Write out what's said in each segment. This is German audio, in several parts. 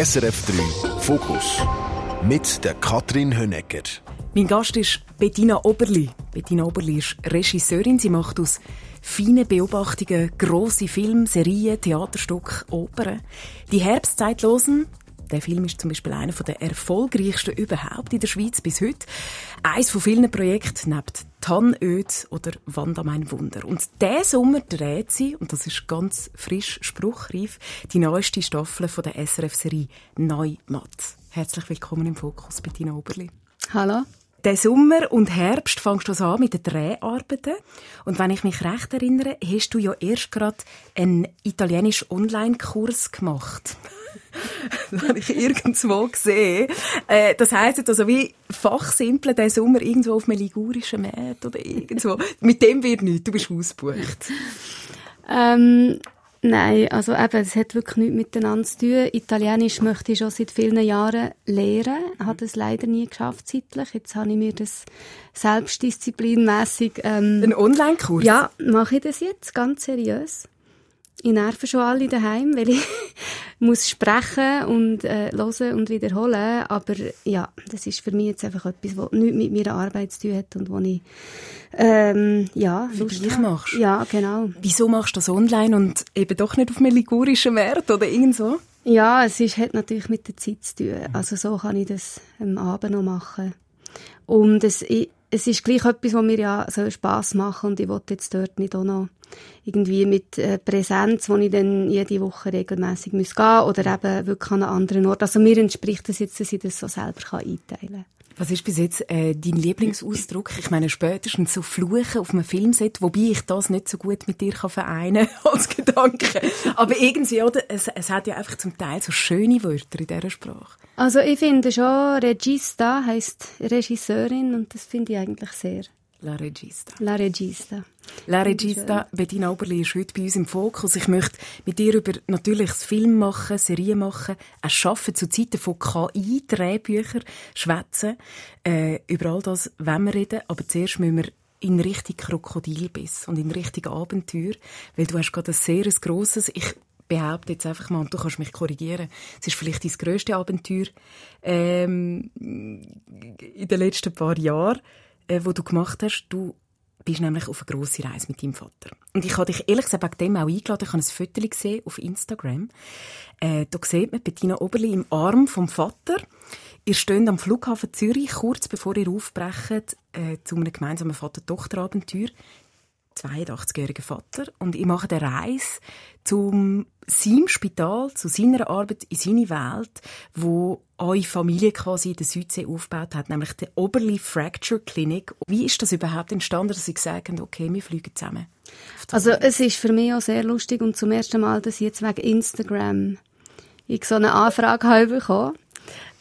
SRF 3 Fokus mit der Katrin Hönecker. Mein Gast ist Bettina Oberli. Bettina Oberli ist Regisseurin. Sie macht aus feinen Beobachtungen grosse Filme, Serien, Theaterstücke, Opern. Die Herbstzeitlosen der Film ist zum Beispiel einer der erfolgreichsten überhaupt in der Schweiz bis heute. Eins von vielen Projekten neben Tannöd oder Wanda mein Wunder. Und diesen Sommer dreht sie, und das ist ganz frisch, spruchreif, die neueste Staffel von der SRF-Serie Neumatt. Herzlich willkommen im Fokus, Bettina Oberli. Hallo. Der Sommer und Herbst fangst du an mit den Dreharbeiten. Und wenn ich mich recht erinnere, hast du ja erst gerade einen italienischen Online-Kurs gemacht. das habe ich irgendwo gesehen. Äh, das heisst also wie Fachsimple den Sommer irgendwo auf einem ligurischen Markt oder irgendwo. Mit dem wird nichts, du bist ausgebucht. Ähm, nein, also eben, es hat wirklich nichts miteinander zu tun. Italienisch möchte ich schon seit vielen Jahren lernen, habe es leider nie geschafft zeitlich. Jetzt habe ich mir das selbstdisziplinmässig... Ähm, Ein Online-Kurs? Ja, mache ich das jetzt, ganz seriös. Ich nerve schon alle daheim, weil ich muss sprechen und äh, hören und wiederholen. Aber ja, das ist für mich jetzt einfach etwas, was nichts mit meiner Arbeit zu tun hat und wo ich ähm, ja, Lust machst. Ja, genau. Wieso machst du das online und eben doch nicht auf einem ligurischen Markt oder irgendwo? Ja, es ist, hat natürlich mit der Zeit zu tun. Also so kann ich das am Abend noch machen. Und es, ich, es ist gleich etwas, was mir ja so Spass macht und ich wollte jetzt dort nicht auch noch irgendwie mit äh, Präsenz, wo ich dann jede Woche regelmäßig muss gehen oder eben wirklich an einem anderen Ort. Also mir entspricht das jetzt, dass ich das so selber kann einteilen kann. Was ist bis jetzt äh, dein Lieblingsausdruck? Ich meine, spätestens so Fluchen auf einem Filmset, wobei ich das nicht so gut mit dir kann vereinen als Gedanke. Aber irgendwie, oder? Es, es hat ja einfach zum Teil so schöne Wörter in dieser Sprache. Also ich finde schon, Regista heisst Regisseurin und das finde ich eigentlich sehr. La Regista. La Regista. La Regista, Bettina Oberli ist heute bei uns im Fokus. Ich möchte mit dir über natürlich Film machen, Serien machen, auch Schaffen zu Zeiten von KI, Drehbücher, schwätzen. Äh, über all das wollen wir reden, aber zuerst müssen wir in Richtung Krokodilbiss und in Richtung Abenteuer, weil du hast gerade ein sehr grosses, ich behaupte jetzt einfach mal, und du kannst mich korrigieren, es ist vielleicht dein grösste Abenteuer ähm, in den letzten paar Jahren, äh, wo du gemacht hast. Du bist nämlich auf eine grosse Reise mit deinem Vater. Und ich habe dich ehrlich gesagt wegen dem auch eingeladen. Ich habe ein Foto gesehen auf Instagram. Äh, da sieht man Bettina Oberli im Arm vom Vater. Ihr steht am Flughafen Zürich, kurz bevor ihr aufbrecht, äh, zu einem gemeinsamen Vater-Tochter-Abenteuer. 82-jähriger Vater und ich mache eine Reise zum seinem Spital, zu seiner Arbeit in seine Welt, wo eure Familie quasi in der Südsee aufgebaut hat, nämlich die Oberli Fracture Clinic. Wie ist das überhaupt entstanden, dass Sie gesagt haben, okay, wir fliegen zusammen? Also es ist für mich auch sehr lustig und zum ersten Mal, dass ich jetzt wegen Instagram ich so eine Anfrage habe bekommen.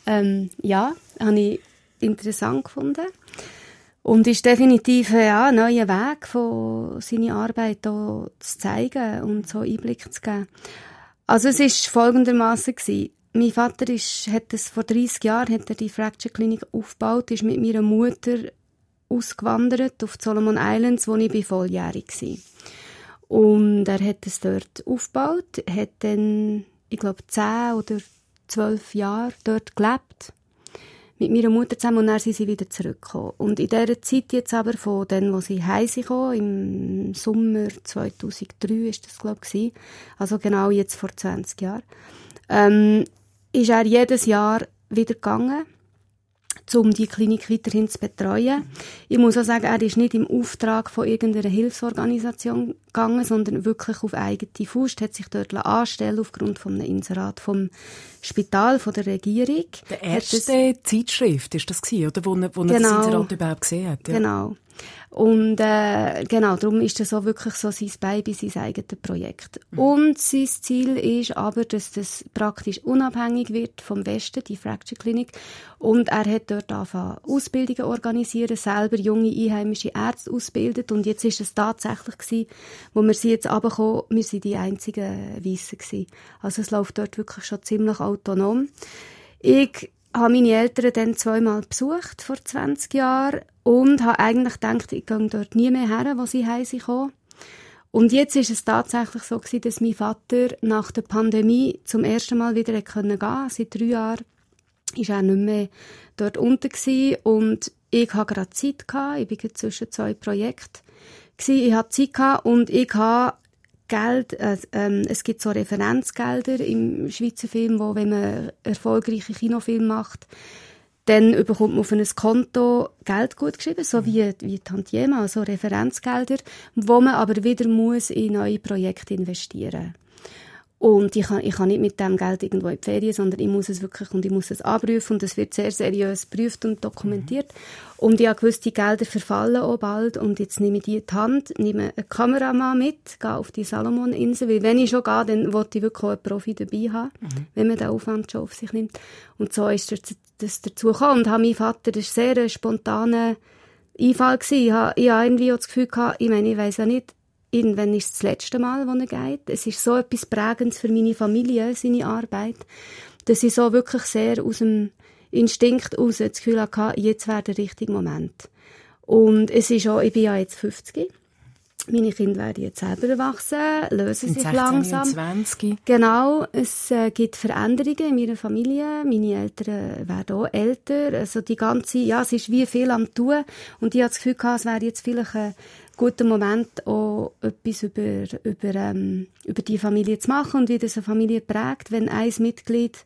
Ähm, ja, habe ich interessant gefunden. Und ist definitiv ja, ein neuer Weg, von seine Arbeit hier zu zeigen und so Einblick zu geben. Also es ist folgendermaßen Mein Vater ist, hat es vor 30 Jahren hat er die Fracture Klinik aufgebaut, ist mit meiner Mutter ausgewandert auf die Solomon Islands, wo ich volljährig war. Und er hat es dort aufgebaut, hat dann, ich glaube, 10 oder 12 Jahre dort gelebt mit meiner Mutter zusammen und dann sind sie wieder zurückgekommen. Und in dieser Zeit jetzt aber, von dann, wo sie heim im Sommer 2003 ist das, glaube ich, also genau jetzt vor 20 Jahren, ähm, ist er jedes Jahr wieder gegangen um die Klinik weiterhin zu betreuen. Ich muss auch sagen, er ist nicht im Auftrag von irgendeiner Hilfsorganisation gegangen, sondern wirklich auf eigene Faust, hat sich dort anstellen aufgrund von einem Inserat vom Spital, von der Regierung. Der erste Zeitschrift ist das gewesen, oder? Wo, wo genau, er das Inserat überhaupt gesehen hat. Ja. Genau. Und äh, genau, darum ist das auch wirklich so sein Baby, sein eigenes Projekt. Mhm. Und sein Ziel ist aber, dass das praktisch unabhängig wird vom Westen, die Fracture Clinic. Und er hat dort angefangen, Ausbildungen organisieren, selber junge einheimische Ärzte ausbildet. Und jetzt ist es tatsächlich gewesen, wo wir sie jetzt runterkommen, wir sind die einzigen Weissen gewesen. Also es läuft dort wirklich schon ziemlich autonom. Ich habe meine Eltern dann zweimal besucht, vor 20 Jahren, und habe eigentlich gedacht, ich gehe dort nie mehr her, wo sie heim kommen. Und jetzt ist es tatsächlich so gewesen, dass mein Vater nach der Pandemie zum ersten Mal wieder gehen konnte. Seit drei Jahren ist er nicht mehr dort unten gewesen. und ich hatte gerade Zeit gehabt. Ich bin zwischen zwei Projekten Ich hatte Zeit gehabt und ich habe Geld, äh, ähm, es gibt so Referenzgelder im Schweizer Film, wo wenn man erfolgreiche Kinofilme macht, dann bekommt man auf ein Konto Geld gut geschrieben, so wie, wie Tantiema, also Referenzgelder, wo man aber wieder muss in neue Projekte investieren muss. Und ich kann, ich kann nicht mit dem Geld irgendwo in die Ferien, sondern ich muss es wirklich und ich muss es abprüfen und es wird sehr seriös geprüft und dokumentiert. Mhm. Und ich habe gewusst, die Gelder verfallen auch bald und jetzt nehme ich die in die Hand, nehme eine Kameramann mit, gehe auf die Salomon-Insel, weil wenn ich schon gehe, dann wollte ich wirklich auch einen Profi dabei haben, mhm. wenn man den Aufwand schon auf sich nimmt. Und so ist das dazu gekommen. Und habe mein Vater, das war sehr spontaner Einfall gewesen. Ich habe, ich habe irgendwie auch das Gefühl gehabt, ich meine, ich weiss ja nicht, irgendwann ist es das letzte Mal, wo er geht. Es ist so etwas Prägendes für meine Familie, seine Arbeit, dass ich so wirklich sehr aus dem Instinkt heraus das Gefühl hatte, jetzt wäre der richtige Moment. Und es ist auch, ich bin ja jetzt 50. Meine Kinder werden jetzt selber erwachsen, lösen sich langsam. 20. Genau, es äh, gibt Veränderungen in meiner Familie. Meine Eltern werden auch älter. Also die ganze, ja, es ist wie viel am tun. Und ich habe das Gefühl es wäre jetzt vielleicht ein guter Moment, auch etwas über, über, ähm, über die Familie zu machen und wie das eine Familie prägt, wenn ein Mitglied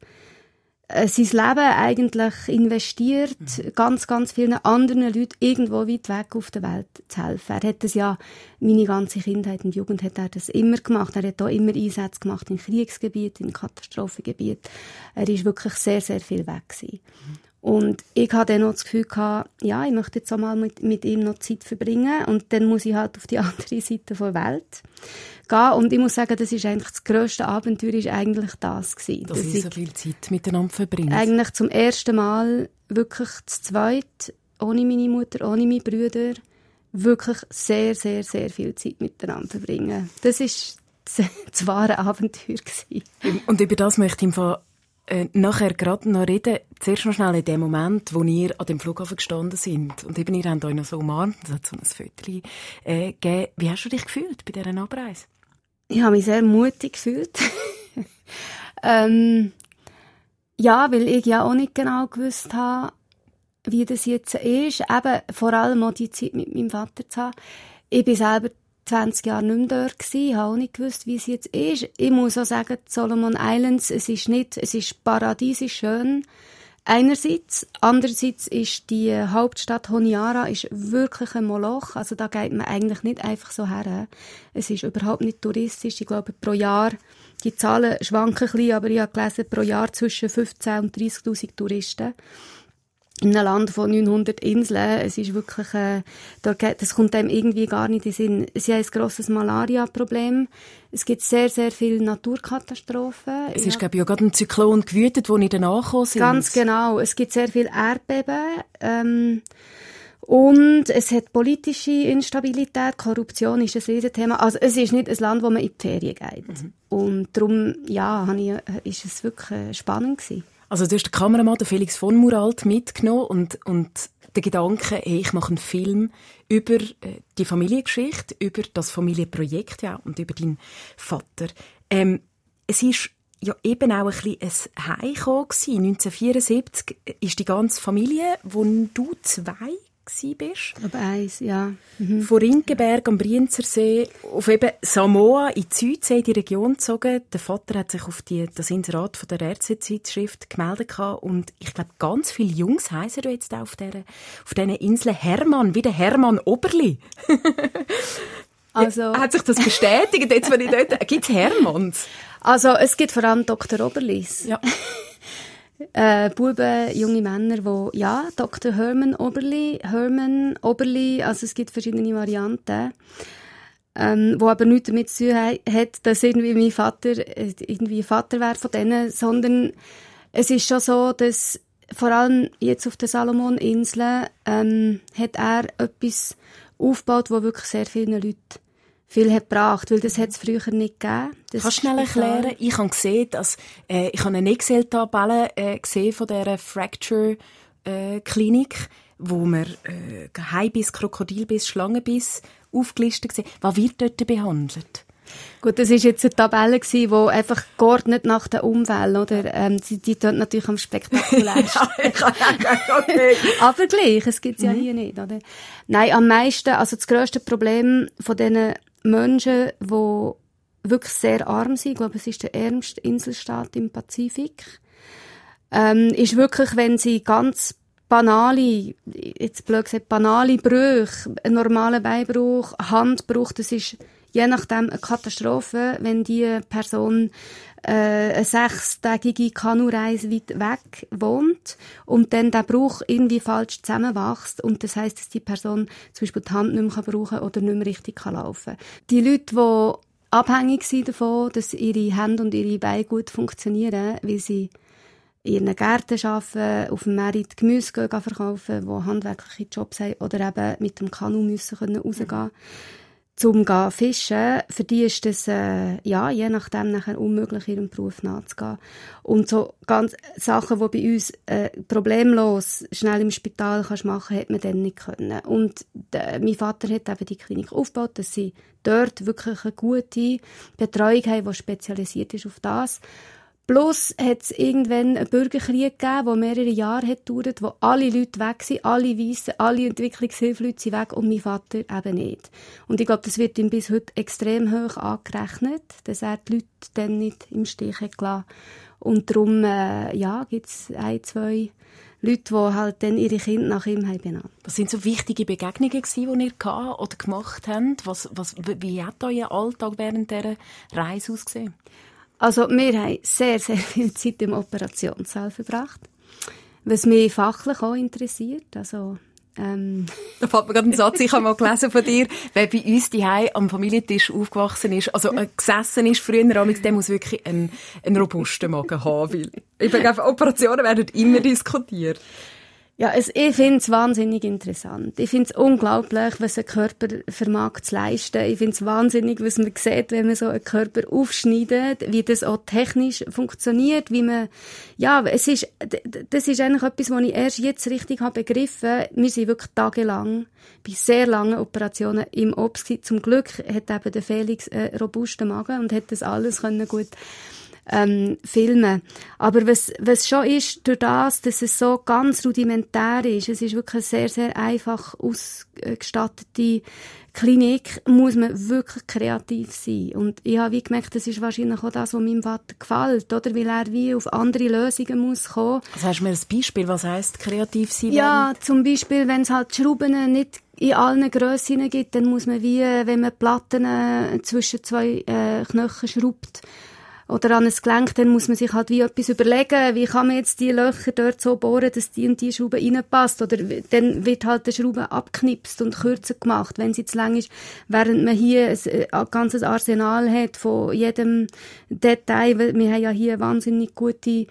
äh, sein Leben eigentlich investiert, mhm. ganz, ganz vielen anderen Leuten irgendwo weit weg auf der Welt zu helfen. Er hat das ja, meine ganze Kindheit und Jugend hat er das immer gemacht. Er hat auch immer Einsätze gemacht in Kriegsgebieten, in Katastrophengebieten. Er ist wirklich sehr, sehr viel weg gewesen. Mhm. Und ich hatte dann noch das Gefühl gehabt, ja, ich möchte jetzt auch mal mit, mit ihm noch Zeit verbringen. Und dann muss ich halt auf die andere Seite der Welt gehen. Und ich muss sagen, das ist eigentlich das grösste Abenteuer, ist eigentlich das gewesen. Dass, dass ich so viel Zeit miteinander verbringen. Eigentlich zum ersten Mal wirklich zu zweit, ohne meine Mutter, ohne meine Brüder, wirklich sehr, sehr, sehr viel Zeit miteinander verbringen. Das ist das, das wahre Abenteuer gewesen. Und über das möchte ich im äh, nachher gerade noch reden, zuerst noch schnell in dem Moment, wo ihr an dem Flughafen gestanden sind und eben ihr habt euch noch so umarmt, es hat so ein Foto äh, gegeben. Wie hast du dich gefühlt bei dieser Abreise? Ich habe mich sehr mutig gefühlt. ähm, ja, weil ich ja auch nicht genau gewusst habe, wie das jetzt ist. Eben vor allem auch die Zeit mit meinem Vater zu haben. Ich bin selber 20 Jahre nicht mehr dort gewesen, ich habe auch nicht gewusst, wie es jetzt ist. Ich muss auch sagen, Solomon Islands, es ist nicht, es ist paradiesisch schön. Einerseits, andererseits ist die Hauptstadt Honiara ist wirklich ein Moloch, also da geht man eigentlich nicht einfach so her. Es ist überhaupt nicht touristisch, ich glaube pro Jahr, die Zahlen schwanken ein bisschen, aber ich habe gelesen, pro Jahr zwischen 15.000 und 30.000 Touristen in einem Land von 900 Inseln, es ist wirklich, äh, das kommt einem irgendwie gar nicht in den Sinn. Sie haben ein grosses Malaria-Problem. Es gibt sehr, sehr viele Naturkatastrophen. Es ist, glaube ich, auch gerade ein Zyklon gewütet, wo nicht nachgekommen sind. Ganz genau. Es gibt sehr viele Erdbeben. Ähm, und es hat politische Instabilität, Korruption ist ein Riesenthema. Also es ist nicht ein Land, wo man in die Ferien geht. Mhm. Und darum, ja, ich, äh, ist es wirklich äh, spannend gewesen. Also du hast den Kameramann, den Felix von Muralt, mitgenommen und, und der Gedanke, hey, ich mache einen Film über äh, die Familiengeschichte, über das Familienprojekt ja, und über deinen Vater. Ähm, es ist ja eben auch ein bisschen ein Heimkommen 1974 ist die ganze Familie, wo du zwei bist. Aber eins, ja. Mhm. Von Rinkenberg am Brienzersee auf eben Samoa in die Südsee, die Region gezogen. Der Vater hat sich auf die, das Inserat von der RC-Zeitschrift gemeldet und ich glaube, ganz viele Jungs heißen jetzt auch auf dieser auf diesen Inseln Hermann, wie der Hermann Oberli. Also, hat sich das bestätigt, jetzt, wenn ich dort, gibt es Hermanns? Also, es gibt vor allem Dr. Oberlis. Ja. äh, Buben, junge Männer, die, ja, Dr. Herman Oberli, Herman Oberli, also es gibt verschiedene Varianten, ähm, wo aber nichts damit zu tun hat, dass irgendwie mein Vater äh, irgendwie Vater wäre von denen, sondern es ist schon so, dass vor allem jetzt auf den Salomon-Inseln ähm, hat er etwas aufgebaut, wo wirklich sehr vielen Leuten viel hat gebracht, weil das hat es früher nicht gegeben. Das Kannst du schnell erklären? Ich habe gesehen, dass, äh, ich habe eine Excel-Tabelle äh, gesehen von dieser Fracture-Klinik, äh, wo man äh, Haibiss, Krokodilbiss, Schlangenbiss aufgelistet. Was wird dort behandelt? Gut, das ist jetzt eine Tabelle gewesen, die einfach geordnet nach der Umwelt, oder? Ähm, die, die tun natürlich am spektakulärsten. okay. Aber gleich, es gibt's ja mhm. hier nicht, oder? Nein, am meisten, also das grösste Problem von diesen Menschen, die wirklich sehr arm sind, ich glaube, es ist der ärmste Inselstaat im Pazifik, ähm, ist wirklich, wenn sie ganz banale, jetzt blöd gesagt, banale Brüche, einen normalen Beinbruch, Handbruch, das ist je nachdem eine Katastrophe, wenn die Person äh, eine sechstägige Kanureise weit weg wohnt und dann der Bruch irgendwie falsch zusammenwächst und das heißt, dass die Person zum Beispiel die Hand nicht mehr brauchen kann oder nicht mehr richtig kann laufen Die Leute, die abhängig sind davon, dass ihre Hände und ihre Beine gut funktionieren, weil sie in ihren Gärten arbeiten, auf dem Markt Gemüse verkaufen, die handwerkliche Jobs haben oder eben mit dem Kanu müssen rausgehen können zum gehen fischen, für die ist das, äh, ja, je nachdem nachher unmöglich, ihrem Beruf nachzugehen. Und so ganz Sachen, die bei uns äh, problemlos schnell im Spital kannst machen, hat man dann nicht können. Und äh, mein Vater hat eben die Klinik aufgebaut, dass sie dort wirklich eine gute Betreuung haben, die spezialisiert ist auf das. Plus hat es irgendwann einen Bürgerkrieg gegeben, der mehrere Jahre hat gedauert, wo alle Leute weg sind, alle Weissen, alle Entwicklungshilfeleute sind weg und mein Vater eben nicht. Und ich glaube, das wird ihm bis heute extrem hoch angerechnet, dass er die Leute dann nicht im Stich hat gelassen. Und darum, äh, ja, gibt es ein, zwei Leute, die halt dann ihre Kinder nach ihm haben benannt. Was sind so wichtige Begegnungen gewesen, die ihr gehabt oder gemacht habt? Was, was, wie hat euer Alltag während dieser Reise ausgesehen? Also wir haben sehr, sehr viel Zeit im Operationssaal verbracht, was mich fachlich auch interessiert. Also ähm. Da fällt mir gerade ein Satz, ich habe mal gelesen von dir, wer bei uns die am Familientisch aufgewachsen ist, also äh, gesessen ist früher, der muss wirklich einen, einen robusten Magen haben, weil ich glaube, Operationen werden immer diskutiert. Ja, es, ich finde es wahnsinnig interessant. Ich finde es unglaublich, was ein Körper vermag zu leisten. Ich finde es wahnsinnig, was man sieht, wenn man so einen Körper aufschneidet, wie das auch technisch funktioniert, wie man, ja, es ist, das ist eigentlich etwas, was ich erst jetzt richtig habe begriffen. Wir sind wirklich tagelang bei sehr langen Operationen im Obst. Zum Glück hat eben der Felix einen robusten Magen und hat das alles können gut ähm, filmen. Aber was, was schon ist, durch das, dass es so ganz rudimentär ist, es ist wirklich eine sehr, sehr einfach ausgestattete Klinik, muss man wirklich kreativ sein. Und ich habe wie gemerkt, das ist wahrscheinlich auch das, was meinem Vater gefällt, oder? Weil er wie auf andere Lösungen muss kommen. Also hast du mir ein Beispiel, was heisst kreativ sein? Ja, zum Beispiel, wenn es halt Schrauben nicht in allen Grössen gibt, dann muss man wie, wenn man Platten äh, zwischen zwei äh, Knochen schraubt, oder an ein Gelenk, dann muss man sich halt wie etwas überlegen, wie kann man jetzt die Löcher dort so bohren, dass die und die Schraube reinpasst. Oder dann wird halt die Schraube abknipst und kürzer gemacht, wenn sie zu lang ist, während man hier ein, äh, ein ganzes Arsenal hat von jedem Detail. Wir haben ja hier wahnsinnig gute,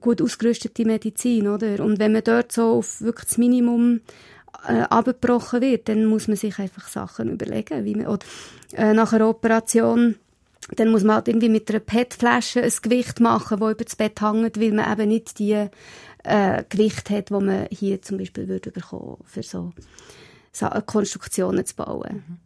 gut ausgerüstete Medizin, oder? Und wenn man dort so auf wirklich das Minimum äh, abgebrochen wird, dann muss man sich einfach Sachen überlegen, wie man, oder, äh, nach einer Operation dann muss man halt irgendwie mit einer PET-Flasche ein Gewicht machen, das über das Bett hängt, weil man eben nicht die äh, Gewicht hat, wo man hier zum Beispiel würde bekommen, für so, so Konstruktionen zu bauen. Mhm.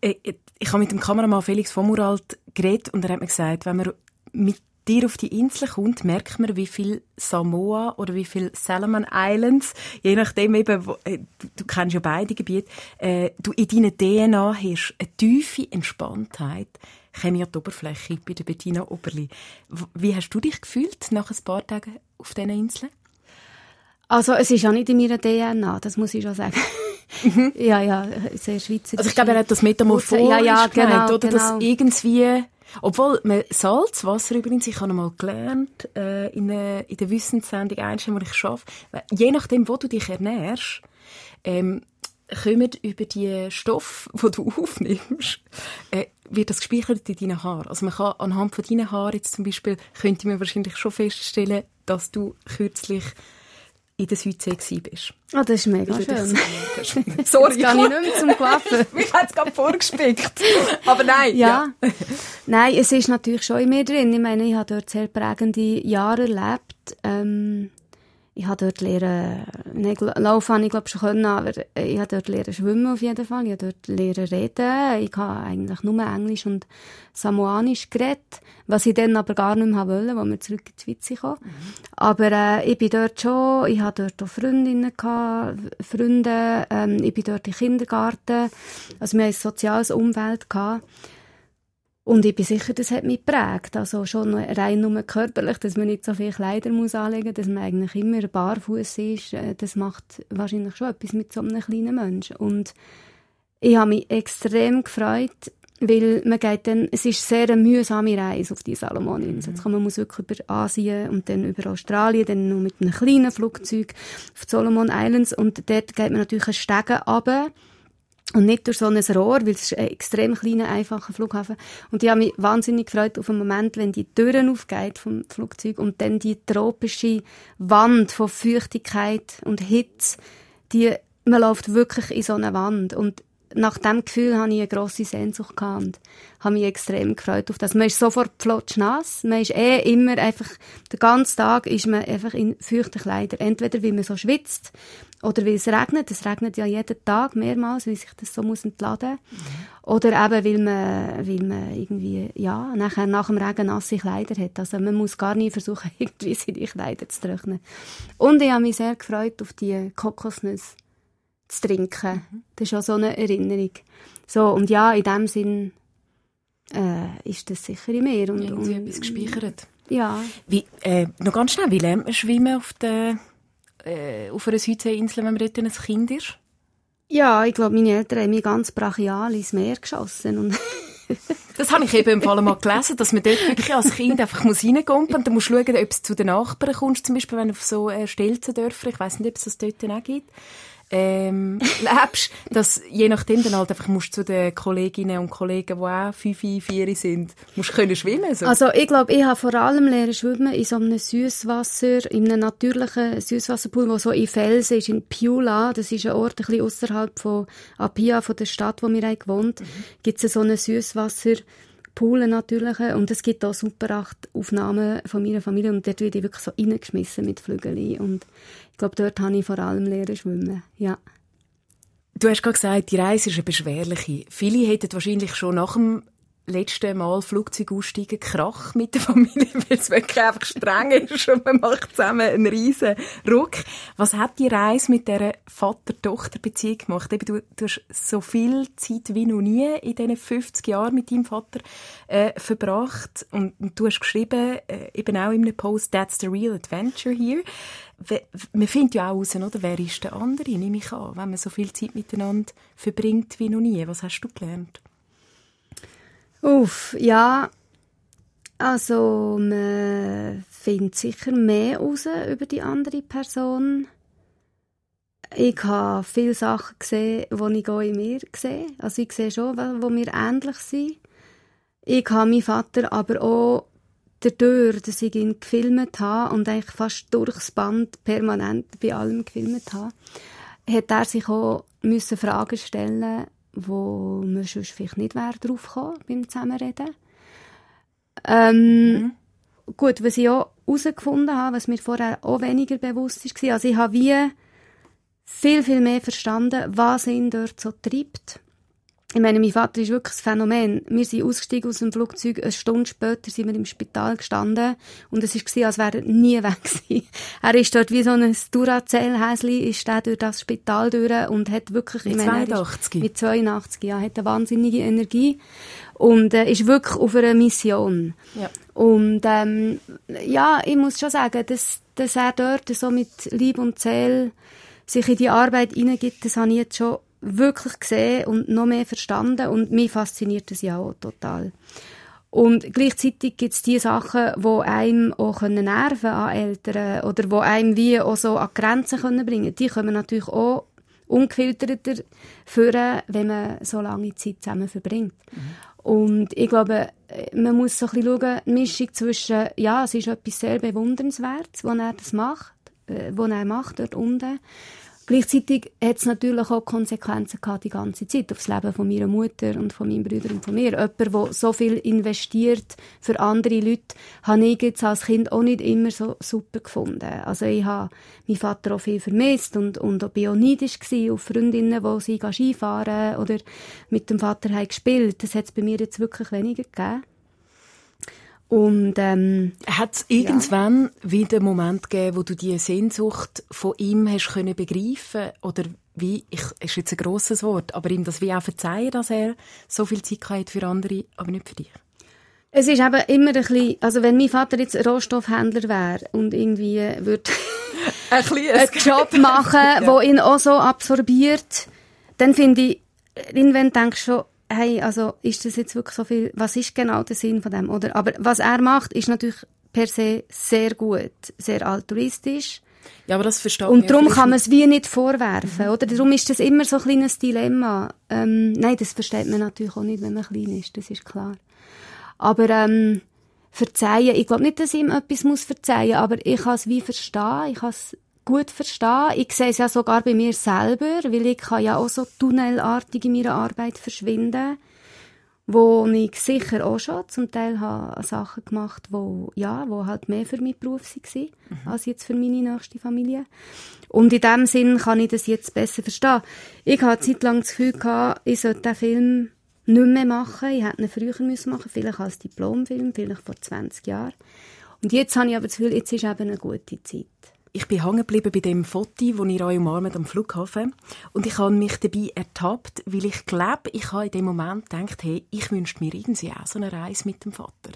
Ich, ich habe mit dem Kameramann Felix von Muralt geredet und er hat mir gesagt, wenn man mit dir auf die Insel kommt, merkt man, wie viel Samoa oder wie viel Salomon Islands, je nachdem eben, wo, äh, du kennst ja beide Gebiete, äh, du in deiner DNA hast eine tiefe Entspanntheit, käme die Oberfläche bei der Bettina Oberli. Wie hast du dich gefühlt nach ein paar Tagen auf diesen Inseln? Also es ist ja nicht in meiner DNA, das muss ich schon sagen. Mhm. ja, ja, sehr schweizerisch. Also ich glaube, er hat das Metamorphose ja, ja, genau, gemeint, oder? Genau. Dass irgendwie, obwohl man Salzwasser übrigens, ich habe mal gelernt, äh, in, äh, in der Wissenssendung einstellen, wo ich arbeite, je nachdem, wo du dich ernährst, ähm, kommen über die Stoffe, die du aufnimmst, äh, wird das gespeichert in deinen Haaren. Also man kann anhand von deinen Haaren jetzt zum Beispiel, könnte man wahrscheinlich schon feststellen, dass du kürzlich in der Südsee bist. Ah, oh, das ist mega schön. Das, sorry. Jetzt gehe ich nicht mehr zum Coiffeur. ich habe es gerade vorgespickt. Aber nein. Ja. ja. nein, es ist natürlich schon in mir drin. Ich meine, ich habe dort sehr prägende Jahre erlebt. Ähm, ich habe dort lernen, nein, laufen habe ich glaube schon können, aber ich habe dort lernen schwimmen auf jeden Fall, ich habe dort lernen reden, ich habe eigentlich nur Englisch und Samoanisch geredet, was ich dann aber gar nicht mehr wollte, als wir zurück in die Schweiz kamen. Mhm. Aber äh, ich bin dort schon, ich habe dort auch Freundinnen gehabt, Freunde, ähm, ich bin dort im Kindergarten, also wir haben ein soziales Umfeld gehabt. Und ich bin sicher, das hat mich geprägt. Also schon rein nur körperlich, dass man nicht so viel Kleider muss anlegen muss, dass man eigentlich immer barfuß ist. Äh, das macht wahrscheinlich schon etwas mit so einem kleinen Menschen. Und ich habe mich extrem gefreut, weil man geht dann, es ist sehr eine mühsame Reise auf die Salomoninsel. Mhm. Man muss wirklich über Asien und dann über Australien, dann nur mit einem kleinen Flugzeug auf die Solomon Islands und dort geht man natürlich einen Stegen runter und nicht durch so ein Rohr, weil es ist ein extrem kleiner, einfacher Flughafen. Und ich habe mich wahnsinnig gefreut auf den Moment, wenn die Türen aufgeht vom Flugzeug und dann die tropische Wand von Feuchtigkeit und Hitze, die, man läuft wirklich in so eine Wand. Und nach dem Gefühl hatte ich eine grosse Sehnsucht gehabt und habe mich extrem gefreut auf das. Man ist sofort flotschnass. Man ist eh immer einfach, den ganzen Tag ist man einfach in feuchten Kleidern. Entweder weil man so schwitzt oder weil es regnet. Es regnet ja jeden Tag mehrmals, weil sich das so muss entladen muss. Mhm. Oder eben, weil man, weil man irgendwie, ja, nachher, nach dem Regen nasse Kleider hat. Also man muss gar nie versuchen, irgendwie seine Kleider zu trocknen. Und ich habe mich sehr gefreut auf die Kokosnüsse zu trinken. Mhm. Das ist auch so eine Erinnerung. So, und ja, in dem Sinn äh, ist das sicher in mir. Und, Irgendwie und, etwas gespeichert. Ja. Wie, äh, noch ganz schnell, wie lernt man schwimmen auf, der, äh, auf einer Südseeinsel, wenn man dort ein Kind ist? Ja, ich glaube, meine Eltern haben mich ganz brachial ins Meer geschossen. Und das habe ich eben im Fall mal gelesen, dass man dort wirklich als Kind einfach muss reingumpen und dann musst du schauen, ob es zu den Nachbarn kommst, zum Beispiel, wenn du auf so äh, Stelzendörfer, ich weiß nicht, ob es das dort auch gibt, ähm, lebst, dass je nachdem dann halt einfach musst zu den Kolleginnen und Kollegen, die auch fünf, vier sind, musst können schwimmen. So. Also ich glaube, ich habe vor allem lernen schwimmen in so einem Süßwasser, in einem natürlichen Süßwasserpool, wo so in Felsen ist, in Piula, das ist ein Ort ein bisschen außerhalb von Apia, von der Stadt, wo wir haben gewohnt, mhm. gibt es so einen Süßwasser Pool natürlich und es gibt auch super acht Aufnahmen von meiner Familie und dort werde ich wirklich so reingeschmissen mit Flügeln und glaube, dort habe ich vor allem lernen schwimmen. Ja. Du hast gerade gesagt, die Reise ist eine beschwerliche. Viele hätten wahrscheinlich schon nach dem letzten Mal Flugzeug aussteigen, Krach mit der Familie, weil es wirklich einfach streng ist und man macht zusammen einen riesen Ruck. Was hat die Reise mit dieser Vater-Tochter-Beziehung gemacht? Eben, du, du hast so viel Zeit wie noch nie in diesen 50 Jahren mit deinem Vater äh, verbracht und, und, du hast geschrieben, äh, eben auch in einem Post, «That's the real adventure here». Man findet ja auch raus, oder? wer ist der andere, nehme ich an, wenn man so viel Zeit miteinander verbringt wie noch nie. Was hast du gelernt? Uff, ja. Also, man findet sicher mehr raus über die andere Person. Ich habe viele Sachen gesehen, die ich auch in mir sehe. Also ich sehe schon, wo wir ähnlich sind. Ich habe meinen Vater aber auch dadurch, dass ich ihn gefilmt habe und eigentlich fast durchs Band permanent bei allem gefilmt habe, hat er sich auch müssen Fragen stellen wo man sonst vielleicht nicht wäre drauf gekommen beim Zusammenreden. Ähm, mhm. Gut, was ich auch herausgefunden habe, was mir vorher auch weniger bewusst war, also ich habe wie viel, viel mehr verstanden, was ihn dort so treibt. Ich meine, mein Vater ist wirklich ein Phänomen. Wir sind ausgestiegen aus dem Flugzeug, eine Stunde später sind wir im Spital gestanden und es war, als wäre er nie weg gewesen. Er ist dort wie so ein Duracell-Häsli, ist der durch das Spital durch und hat wirklich... Mit meine, 82? Mit 82, ja, hat eine wahnsinnige Energie und äh, ist wirklich auf einer Mission. Ja. Und ähm, ja, ich muss schon sagen, dass, dass er dort so mit Lieb und Seele sich in die Arbeit hineingibt, das habe ich jetzt schon wirklich gesehen und noch mehr verstanden und mich fasziniert das ja auch total. Und gleichzeitig gibt es die Sachen, die einem auch nerven an Eltern oder die einem wie auch so an Grenzen können bringen Die kommen natürlich auch ungefilterter führen, wenn man so lange Zeit zusammen verbringt. Mhm. Und ich glaube, man muss so ein bisschen schauen, die Mischung zwischen, ja, es ist etwas sehr Bewundernswertes, was er das macht, äh, was er macht dort unten, Gleichzeitig hat es natürlich auch Konsequenzen gehabt die ganze Zeit auf das Leben von meiner Mutter und von meinen Brüdern und von mir. Jemand, der so viel investiert für andere Leute, habe ich jetzt als Kind auch nicht immer so super gefunden. Also ich habe meinen Vater auch viel vermisst und, und auch auch neidisch auf Freundinnen, die sie Skifahren oder mit dem Vater haben gespielt. Das hat es bei mir jetzt wirklich weniger gegeben. Und ähm, hat es irgendwann ja. wieder einen Moment gegeben, wo du die Sehnsucht von ihm hast können begreifen oder wie ich ist jetzt ein grosses Wort, aber ihm das wie auch verzeihen, dass er so viel Zeit hat für andere, aber nicht für dich. Es ist eben immer ein bisschen, also wenn mein Vater jetzt Rohstoffhändler wäre und irgendwie würde ein einen Job machen, ja. wo ihn auch so absorbiert, dann finde ich, irgendwann denkst du schon, hey, also ist das jetzt wirklich so viel, was ist genau der Sinn von dem, oder? Aber was er macht, ist natürlich per se sehr gut, sehr altruistisch. Ja, aber das verstehe Und darum kann man es wie nicht vorwerfen, mhm. oder? Darum ist das immer so ein kleines Dilemma. Ähm, nein, das versteht man natürlich auch nicht, wenn man klein ist, das ist klar. Aber ähm, verzeihen, ich glaube nicht, dass ich ihm etwas muss verzeihen, aber ich kann es wie verstehen, ich kann es gut verstehen. Ich sehe es ja sogar bei mir selber, weil ich kann ja auch so tunnelartig in meiner Arbeit verschwinden, wo ich sicher auch schon zum Teil habe Sachen gemacht, wo ja, wo halt mehr für meinen Beruf waren, mhm. als jetzt für meine nächste Familie. Und in dem Sinn kann ich das jetzt besser verstehen. Ich hatte Zeit lang das Gefühl gehabt, ich sollte den Film nicht mehr machen. Ich hätte ihn früher müssen machen, vielleicht als Diplomfilm, vielleicht vor 20 Jahren. Und jetzt habe ich aber das Gefühl, jetzt ist eben eine gute Zeit ich bin hängen geblieben bei dem Foto, wo ihr euch umarmt am Flughafen. Und ich habe mich dabei ertappt, weil ich glaube, ich habe in dem Moment gedacht, hey, ich wünschte mir irgendwie auch so eine Reise mit dem Vater.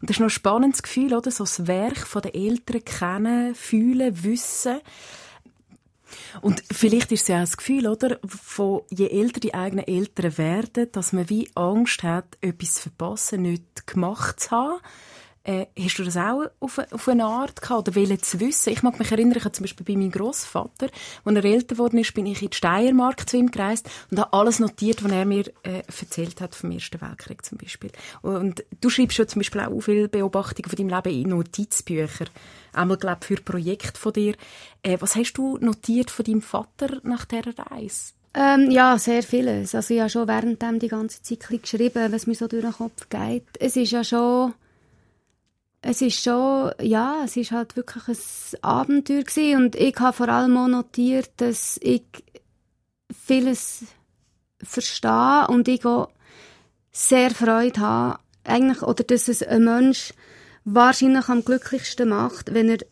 Und das ist noch ein spannendes Gefühl, oder? So das Werk den Eltern kennen, fühlen, wissen. Und vielleicht ist es ja auch das Gefühl, oder? Von je älter die eigenen Eltern werden, dass man wie Angst hat, etwas zu verpassen, nicht gemacht zu haben äh, hast du das auch auf, auf eine Art gehabt oder wollen zu wissen? Ich mag mich erinnern, ich habe zum Beispiel bei meinem Großvater, als er älter geworden ist, bin ich in die Steiermark zu ihm gereist und habe alles notiert, was er mir äh, erzählt hat vom Ersten Weltkrieg zum Beispiel. Und du schreibst schon zum Beispiel auch viele Beobachtungen von deinem Leben in Notizbücher. Einmal, glaube für Projekte von dir. Äh, was hast du notiert von deinem Vater nach dieser Reise? Ähm, ja, sehr vieles. Also ich habe schon während die ganze Zeit geschrieben, was mir so durch den Kopf geht. Es ist ja schon es ist schon, ja, es ist halt wirklich ein Abenteuer gewesen. und ich habe vor allem auch notiert, dass ich vieles verstehe und ich auch sehr Freude habe, eigentlich, oder dass es ein Mensch wahrscheinlich am glücklichsten macht, wenn er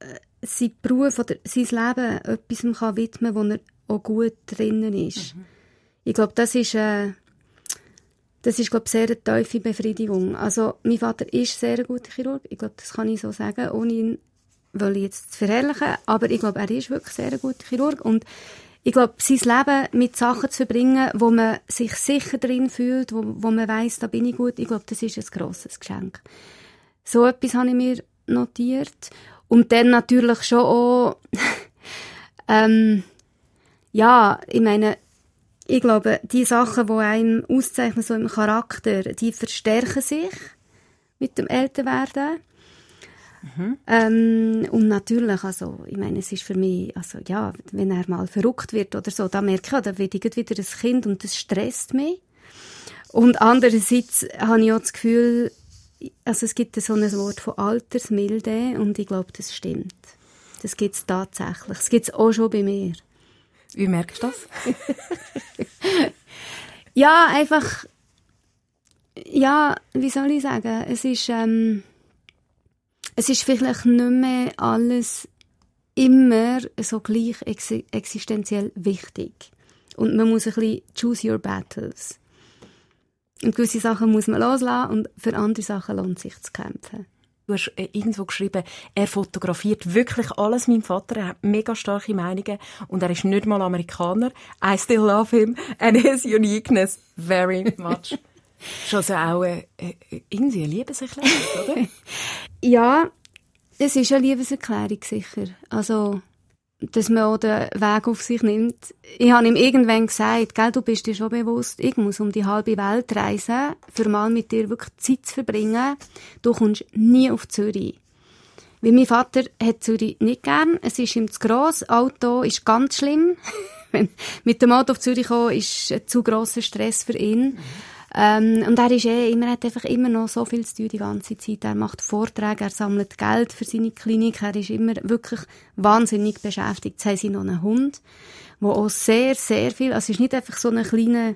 äh, sein Beruf oder sein Leben etwas kann widmen kann, wo er auch gut drinnen ist. Mhm. Ich glaube, das ist äh, das ist, glaube ich, sehr eine tiefe Befriedigung. Also, mein Vater ist sehr ein guter Chirurg. Ich glaube, das kann ich so sagen, ohne ihn will ich jetzt verherrlichen. Aber ich glaube, er ist wirklich sehr ein guter Chirurg. Und ich glaube, sein Leben mit Sachen zu verbringen, wo man sich sicher drin fühlt, wo, wo man weiß, da bin ich gut, ich glaube, das ist ein grosses Geschenk. So etwas habe ich mir notiert. Und dann natürlich schon auch, ähm, ja, ich meine, ich glaube, die Sachen, die einem auszeichnen, so im Charakter, die verstärken sich mit dem Älterwerden. Mhm. Ähm, und natürlich, also, ich meine, es ist für mich, also, ja, wenn er mal verrückt wird oder so, da merke ich, da werde ich wieder ein Kind und das stresst mich. Und andererseits habe ich auch das Gefühl, also es gibt so ein Wort von Altersmilde und ich glaube, das stimmt. Das gibt es tatsächlich. Das gibt es auch schon bei mir. Wie merkst du das? ja, einfach, ja, wie soll ich sagen, es ist, ähm, es ist vielleicht nicht mehr alles immer so gleich ex existenziell wichtig. Und man muss ein bisschen choose your battles. Und gewisse Sachen muss man loslassen und für andere Sachen lohnt es sich zu kämpfen. Du hast äh, irgendwo geschrieben, er fotografiert wirklich alles. Mein Vater er hat mega starke Meinungen und er ist nicht mal Amerikaner. I still love him and his uniqueness very much. ist also auch äh, äh, irgendwie eine Liebeserklärung, oder? ja, es ist eine Liebeserklärung, sicher. Also, dass man auch den Weg auf sich nimmt. Ich habe ihm irgendwann gesagt, gell, du bist dir schon bewusst, ich muss um die halbe Welt reisen, für mal mit dir wirklich Zeit zu verbringen. Du kommst nie auf Zürich. Weil mein Vater hat Zürich nicht gern. Es ist ihm zu gross. Auto ist ganz schlimm. Mit dem Auto auf Zürich kommen, ist ein zu grosser Stress für ihn. Mhm. Ähm, und er ist eh immer, hat einfach immer noch so viel zu tun die ganze Zeit. Er macht Vorträge, er sammelt Geld für seine Klinik. Er ist immer wirklich wahnsinnig beschäftigt. Jetzt haben sie noch einen Hund, der auch sehr, sehr viel, also es ist nicht einfach so ein kleiner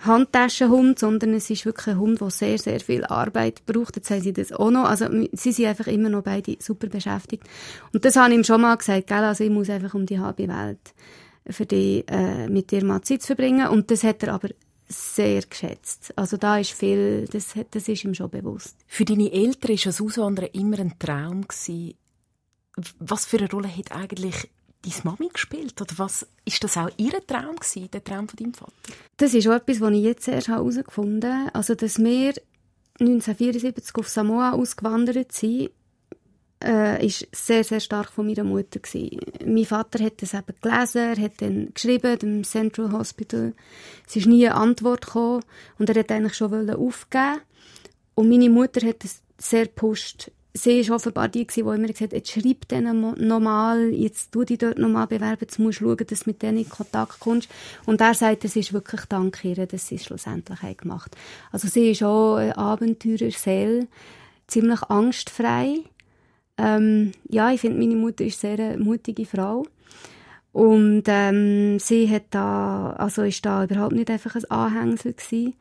Handtaschenhund, sondern es ist wirklich ein Hund, der sehr, sehr viel Arbeit braucht. Jetzt haben sie das auch noch. Also, sie sind einfach immer noch beide super beschäftigt. Und das habe ich ihm schon mal gesagt, gell? Also, ich muss einfach um die halbe Welt für die, äh, mit dir mal Zeit verbringen. Und das hat er aber sehr geschätzt. Also da ist viel, das, das ist ihm schon bewusst. Für deine Eltern war das Auswandern immer ein Traum. Gewesen. Was für eine Rolle hat eigentlich deine Mami gespielt? Oder was ist das auch ihr Traum gewesen, der Traum von deinem Vater? Das ist auch etwas, was ich jetzt erst herausgefunden habe. Also, dass wir 1974 auf Samoa ausgewandert sind, äh, ist sehr, sehr stark von meiner Mutter gewesen. Mein Vater hat das eben gelesen, er hat dann geschrieben, dem Central Hospital. Es ist nie eine Antwort gekommen und er hat eigentlich schon aufgeben Und meine Mutter hat das sehr gepusht sie war offenbar die, die immer gesagt hat, jetzt schreib denen nochmal, jetzt tu dich dort nochmal bewerben, jetzt musst du schauen, dass du mit denen in Kontakt kommst. Und er sagt, es ist wirklich dank ihr, dass sie es schlussendlich haben gemacht Also sie ist auch eine Abenteurer-Seele, ziemlich angstfrei. Ähm, ja, ich finde, meine Mutter ist sehr eine mutige Frau. Und ähm, sie hat da, also ist da überhaupt nicht einfach ein Anhängsel gewesen.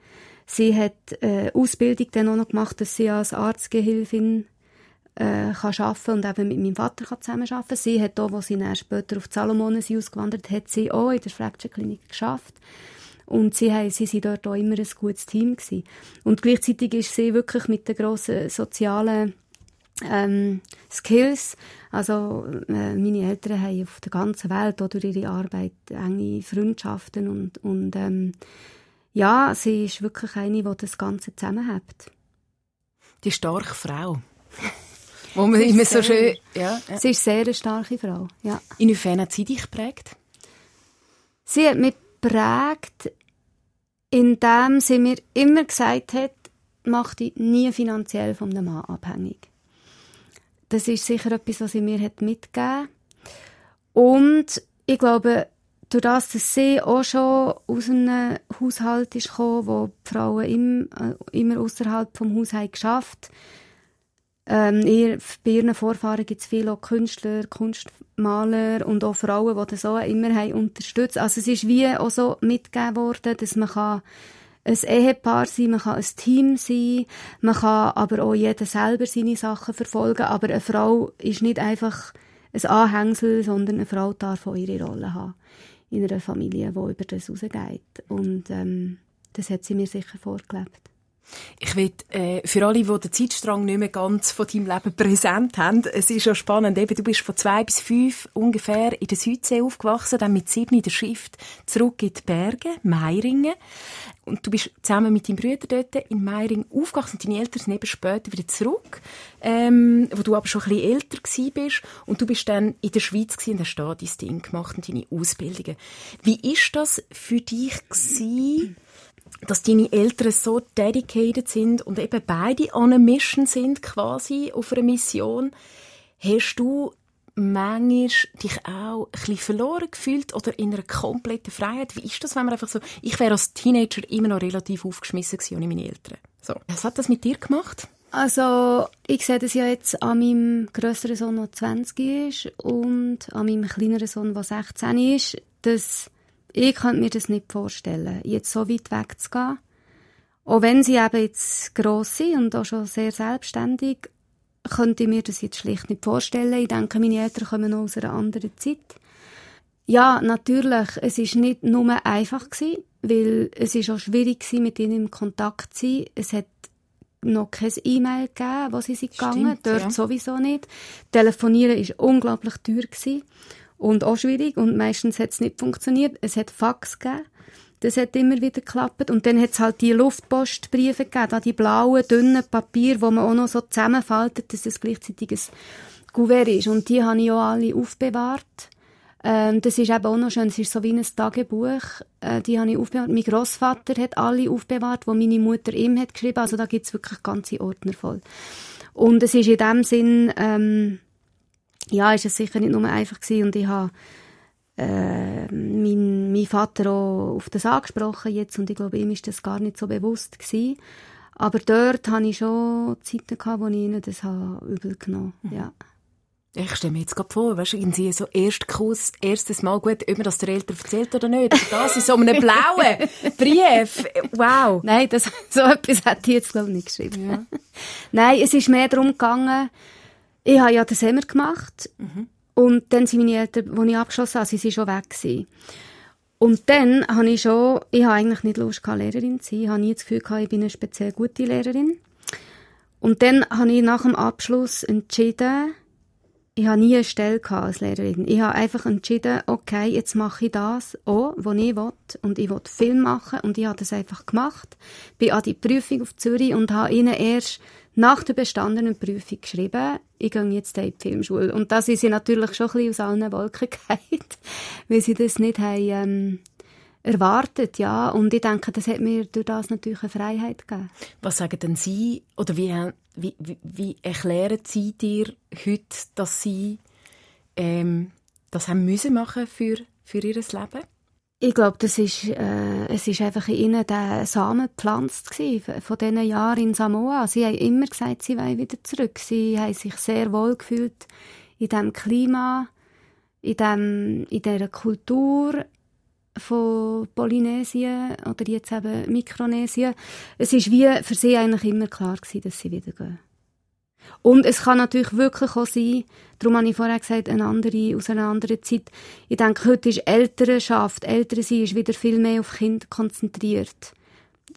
Sie hat äh, Ausbildung dann auch noch gemacht, dass sie als Arztgehilfin äh, kann arbeiten und eben mit meinem Vater kann zusammen arbeiten. Sie hat auch, als sie dann später auf Salomonen ausgewandert hat, sie auch in der Fracture Klinik geschafft. Und sie, haben, sie sind dort auch immer ein gutes Team gewesen. Und gleichzeitig ist sie wirklich mit den grossen sozialen ähm, Skills. Also äh, meine Eltern haben auf der ganzen Welt auch durch ihre Arbeit enge Freundschaften und, und ähm, ja, sie ist wirklich eine, die das Ganze zusammenhält. Die starke Frau. Wo man immer so schön, ja, ja. Sie ist sehr eine starke Frau, ja. Inwiefern hat sie dich geprägt? Sie hat mich geprägt, indem sie mir immer gesagt hat, mach dich nie finanziell von einem Mann abhängig. Das ist sicher etwas, was sie mir hat mitgegeben Und ich glaube, durch das, dass sie auch schon aus einem Haushalt ist gekommen, wo die Frauen immer, äh, immer außerhalb vom Haus geschafft ähm, bei ihren Vorfahren gibt es viele auch Künstler, Kunstmaler und auch Frauen, die das auch immer haben unterstützt. Also es ist wie auch so mitgegeben worden, dass man kann ein Ehepaar sein, man kann ein Team sein, man kann aber auch jeder selber seine Sachen verfolgen, aber eine Frau ist nicht einfach ein Anhängsel, sondern eine Frau darf auch ihre Rolle haben in einer Familie, die über das rausgeht. Und ähm, das hat sie mir sicher vorgelebt. Ich will äh, für alle, die den Zeitstrang nicht mehr ganz von deinem Leben präsent haben, es ist ja spannend, eben, du bist von zwei bis fünf ungefähr in der Südsee aufgewachsen, dann mit sieben in der Schrift zurück in die Berge, Meiringen. Und du bist zusammen mit deinem Bruder dort in Meiringen aufgewachsen. Deine Eltern sind eben später wieder zurück, ähm, wo du aber schon ein bisschen älter gewesen bist. Und du bist dann in der Schweiz gewesen, und hast da dein Ding gemacht und deine Ausbildungen. Wie ist das für dich gewesen, dass deine Eltern so dedicated sind und eben beide an einer Mission sind, quasi auf einer Mission, hast du manchmal dich auch ein verloren gefühlt oder in einer kompletten Freiheit? Wie ist das, wenn man einfach so... Ich wäre als Teenager immer noch relativ aufgeschmissen gewesen ohne meine Eltern. So. Was hat das mit dir gemacht? Also, ich sehe das ja jetzt an meinem grösseren Sohn, der 20 ist, und an meinem kleineren Sohn, der 16 ist, dass ich könnte mir das nicht vorstellen, jetzt so weit wegzugehen. Auch wenn sie eben jetzt gross sind und auch schon sehr selbstständig, könnte ich mir das jetzt schlicht nicht vorstellen. Ich denke, meine Eltern kommen noch aus einer anderen Zeit. Ja, natürlich, es ist nicht nur einfach gewesen, weil es ist auch schwierig gewesen, mit ihnen in Kontakt zu sein. Es hat noch kein E-Mail gegeben, wo sie sind gegangen, dort ja. sowieso nicht. Telefonieren ist unglaublich teuer gewesen und auch schwierig und meistens hat es nicht funktioniert. Es hat Fax gegeben, das hat immer wieder geklappt und dann hat es halt die Luftpostbriefe gegeben, die blauen, dünnen Papier, wo man auch noch so zusammenfaltet, dass es gleichzeitig ein Kuvert ist und die habe ich auch alle aufbewahrt. Ähm, das ist eben auch noch schön, es ist so wie ein Tagebuch, äh, die habe ich aufbewahrt. Mein Großvater hat alle aufbewahrt, wo meine Mutter ihm hat geschrieben, also da gibt es wirklich ganze Ordner voll. Und es ist in dem Sinn, ähm, ja, ist es sicher nicht nur einfach gewesen. und ich habe äh, mein, mein Vater auch auf das angesprochen jetzt und ich glaube, ihm ist das gar nicht so bewusst gewesen. Aber dort hatte ich schon Zeiten, gehabt, wo ich ihnen das habe übel genommen mhm. ja. Ich stelle mir jetzt gerade vor, weißt du, irgendwie so Erstkuss, erstes Mal gut, ob man das der Eltern erzählt oder nicht. Aber das in so einem blauen Brief. Wow. Nein, das, so etwas hat ich jetzt, glaube ich, nicht geschrieben. Ja. Nein, es ist mehr darum gegangen, ich habe ja den Semmer gemacht. Mhm. Und dann sind meine Eltern, als ich abgeschlossen habe, sie sind schon weg gewesen. Und dann habe ich schon, ich habe eigentlich nicht Lust gehabt, Lehrerin zu sein. Ich habe nie das Gefühl gehabt, ich bin eine speziell gute Lehrerin. Und dann habe ich nach dem Abschluss entschieden, ich habe nie eine Stelle als Lehrerin. Ich habe einfach entschieden, okay, jetzt mache ich das auch, was ich will. Und ich will Film machen. Und ich habe das einfach gemacht. Bin an die Prüfung auf Zürich und habe ihnen erst nach der bestandenen Prüfung geschrieben, ich gehe jetzt in die Filmschule. Und da sind sie natürlich schon ein bisschen aus allen Wolken gefallen, weil sie das nicht haben, ähm, erwartet, ja. Und ich denke, das hat mir durch das natürlich eine Freiheit gegeben. Was sagen denn Sie, oder wie, wie, wie, erklären Sie dir heute, dass Sie ähm, das haben müssen machen für, für Ihr Leben? Ich glaube, das ist, äh, es ist einfach in ihnen der Samen gepflanzt gewesen, von diesen Jahren in Samoa. Sie haben immer gesagt, sie wollen wieder zurück. Sie haben sich sehr wohl gefühlt in diesem Klima, in, dem, in dieser Kultur von Polynesien oder jetzt eben Mikronesien. Es ist wie für sie eigentlich immer klar gewesen, dass sie wieder gehen. Und es kann natürlich wirklich auch sein, darum habe ich vorher gesagt, eine andere, aus einer anderen Zeit. Ich denke, heute ist Elternschaft, Eltern sein ist wieder viel mehr auf Kinder konzentriert.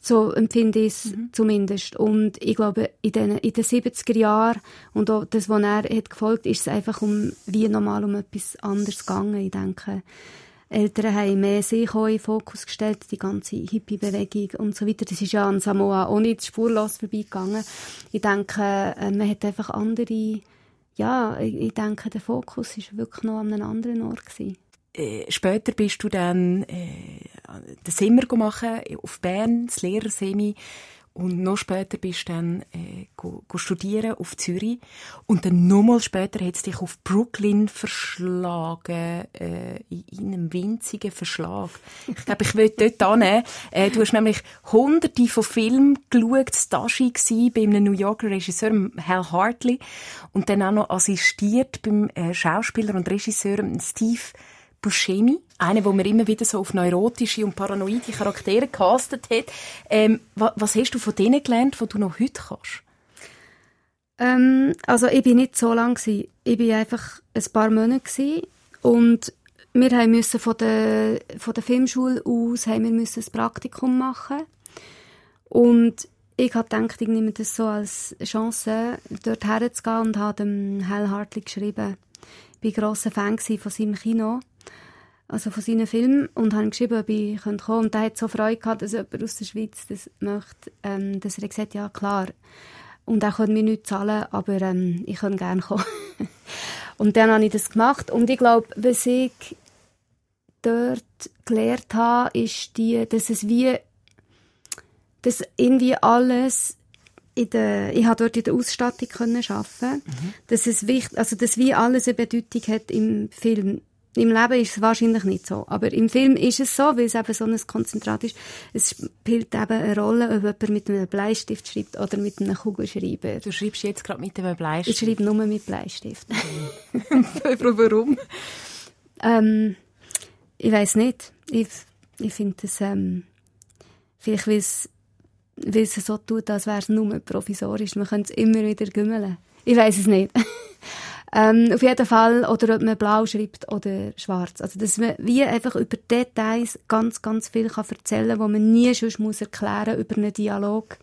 So empfinde ich es mhm. zumindest. Und ich glaube, in den, in den 70er Jahren und auch das, was er hat gefolgt, ist es einfach um, wie normal um etwas anderes gegangen. Ich denke, Eltern haben mehr sich in den Fokus gestellt, die ganze Hippie-Bewegung und so weiter. Das ist ja an Samoa auch nicht spurlos vorbeigegangen. Ich denke, äh, man hat einfach andere, ja, ich denke, der Fokus ist wirklich noch an einem anderen Ort gewesen. Äh, später bist du dann äh, den Simmer gemacht auf Bern, das Lehrersemi. Und noch später bist du dann äh, go, go studieren auf Zürich. Und dann nochmal später hat es dich auf Brooklyn verschlagen, äh, in, in einem winzigen Verschlag. Ich glaube, ich will dort hin. Äh, du hast nämlich hunderte von Filmen geschaut, Stashi gsi bei einem New Yorker Regisseur, Hal Hartley. Und dann auch noch assistiert beim äh, Schauspieler und Regisseur Steve Buscemi, einer, wo man immer wieder so auf neurotische und paranoide Charaktere castet hat. Ähm, was, was, hast du von denen gelernt, was du noch heute kannst? Ähm, also ich bin nicht so lang gewesen. Ich bin einfach ein paar Monate gewesen. und wir haben müssen von der von der Filmschule aus haben wir müssen ein Praktikum machen und ich habe gedacht, ich nehme das so als Chance, dort herzugehen und habe dem Hal Hartley geschrieben. Ich war grosser Fan von seinem Kino also von seinen Filmen und habe geschrieben, ob ich kommen könnte. Und er hat so Freude gehabt, dass jemand aus der Schweiz das möchte, ähm, dass er gesagt ja klar. Und er könnte mir nichts zahlen, aber ähm, ich könnte gerne kommen. und dann habe ich das gemacht und ich glaube, was ich dort gelernt habe, ist die, dass es wie, dass irgendwie alles in der, ich habe dort in der Ausstattung können arbeiten, mhm. dass es wichtig, also dass wie alles eine Bedeutung hat im Film. Im Leben ist es wahrscheinlich nicht so. Aber im Film ist es so, weil es eben so ein Konzentrat ist. Es spielt eben eine Rolle, ob jemand mit einem Bleistift schreibt oder mit einem Kugelschreiber. Du schreibst jetzt gerade mit einem Bleistift? Ich schreibe nur mit Bleistift. Warum? Ähm, ich weiß nicht. Ich, ich finde es, ähm, vielleicht weil es, weil es so tut, als wäre es nur provisorisch. Man könnte es immer wieder gümmeln. Ich weiß es nicht. Ähm, auf jeden Fall, oder ob man blau schreibt oder schwarz. Also, dass man wie einfach über Details ganz, ganz viel kann erzählen kann, wo man nie schon muss erklären über einen Dialog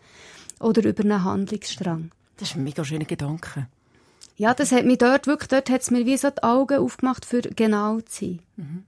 oder über einen Handlungsstrang. Das ist ein mega schöner Gedanke. Ja, das hat mich dort wirklich, dort hat es mir wie so die Augen aufgemacht, für genau zu sein. Mhm.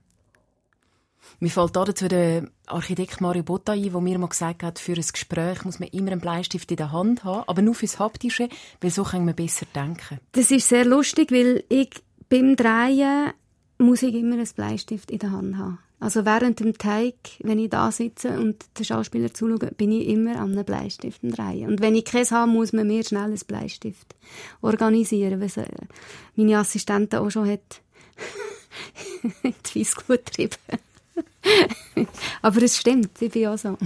Mir fällt dazu der Architekt Mario Botta ein, der mir mal gesagt hat, für ein Gespräch muss man immer einen Bleistift in der Hand haben, aber nur fürs Haptische, weil so kann man besser denken. Das ist sehr lustig, weil ich beim Drehen muss ich immer einen Bleistift in der Hand haben. Also während dem Teig, wenn ich da sitze und den Schauspieler zuschaue, bin ich immer an einem Bleistift drehen. Und wenn ich keins habe, muss man mir schnell ein Bleistift organisieren, was äh, meine Assistentin auch schon hat die Fisco getrieben. Aber es stimmt, ich bin auch so.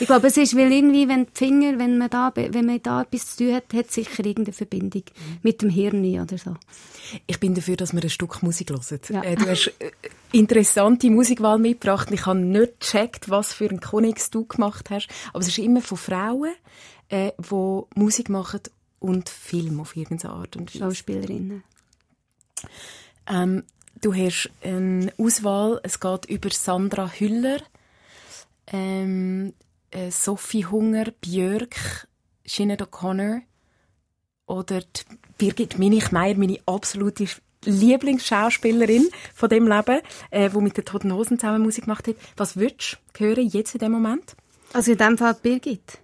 Ich glaube, es ist, weil irgendwie, wenn die Finger, wenn man da, wenn man da etwas zu tun hat, hat sicher irgendeine Verbindung mit dem Hirn oder so. Ich bin dafür, dass wir ein Stück Musik hören. Ja. Äh, du hast äh, interessante Musikwahl mitgebracht. Ich habe nicht gecheckt, was für einen Konix du gemacht hast. Aber es ist immer von Frauen, äh, die Musik machen und Film auf irgendeine Art und Weise. Schauspielerinnen. Ähm, du hast eine Auswahl. Es geht über Sandra Hüller, ähm, äh, Sophie Hunger, Björk, Sinead O'Connor oder Birgit Minichmeier, meine absolute Lieblingsschauspielerin von dem Leben, äh, wo mit den Toten Hosen zusammen Musik gemacht hat. Was würdest du hören jetzt in dem Moment? Also in dem Fall Birgit.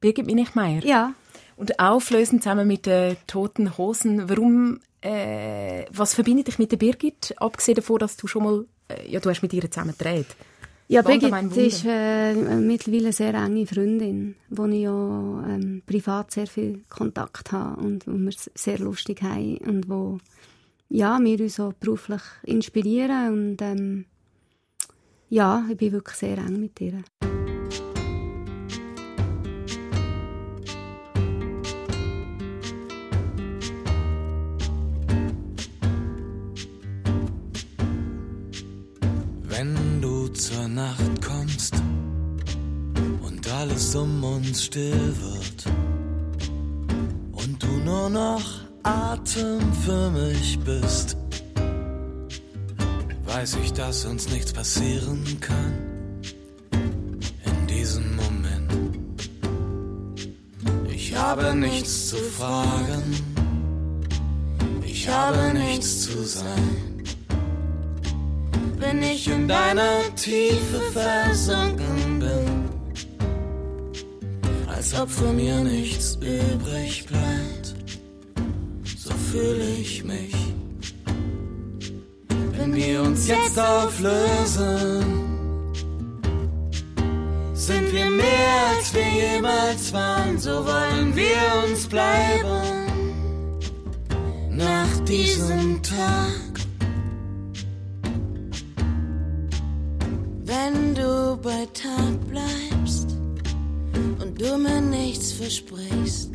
Birgit Minichmeier. Ja. Und auflösen zusammen mit den Toten Hosen. Warum, äh, was verbindet dich mit der Birgit? Abgesehen davon, dass du schon mal, äh, ja, du hast mit ihr zusammen gedreht. Ja, Birgit ist äh, mittlerweile eine sehr enge Freundin, wo ich ja ähm, privat sehr viel Kontakt habe und wo wir es sehr lustig haben und wo ja, wir uns auch beruflich inspirieren und ähm, ja, ich bin wirklich sehr eng mit ihr. Zur Nacht kommst und alles um uns still wird und du nur noch Atem für mich bist, weiß ich, dass uns nichts passieren kann in diesem Moment. Ich habe nichts zu fragen, ich habe nichts zu sein wenn ich in deiner Tiefe versunken bin. Als ob von mir nichts übrig bleibt, so fühle ich mich. Wenn wir uns jetzt auflösen, sind wir mehr als wir jemals waren, so wollen wir uns bleiben. Nach diesem Tag. Du bei Tag bleibst und du mir nichts versprichst,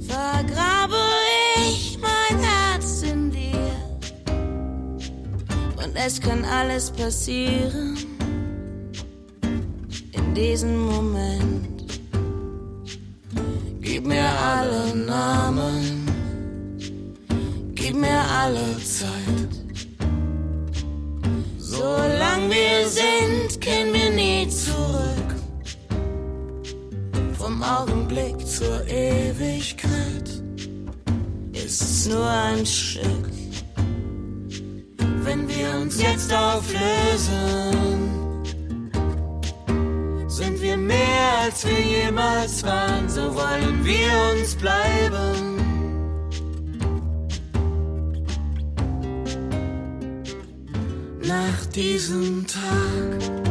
vergrabe ich mein Herz in dir. Und es kann alles passieren in diesem Moment. Gib mir alle Namen, gib mir alle Zeit. Solange wir sind, kehren wir nie zurück. Vom Augenblick zur Ewigkeit ist es nur ein Stück. Wenn wir uns jetzt auflösen, sind wir mehr als wir jemals waren, so wollen wir uns bleiben. Nach diesem Tag.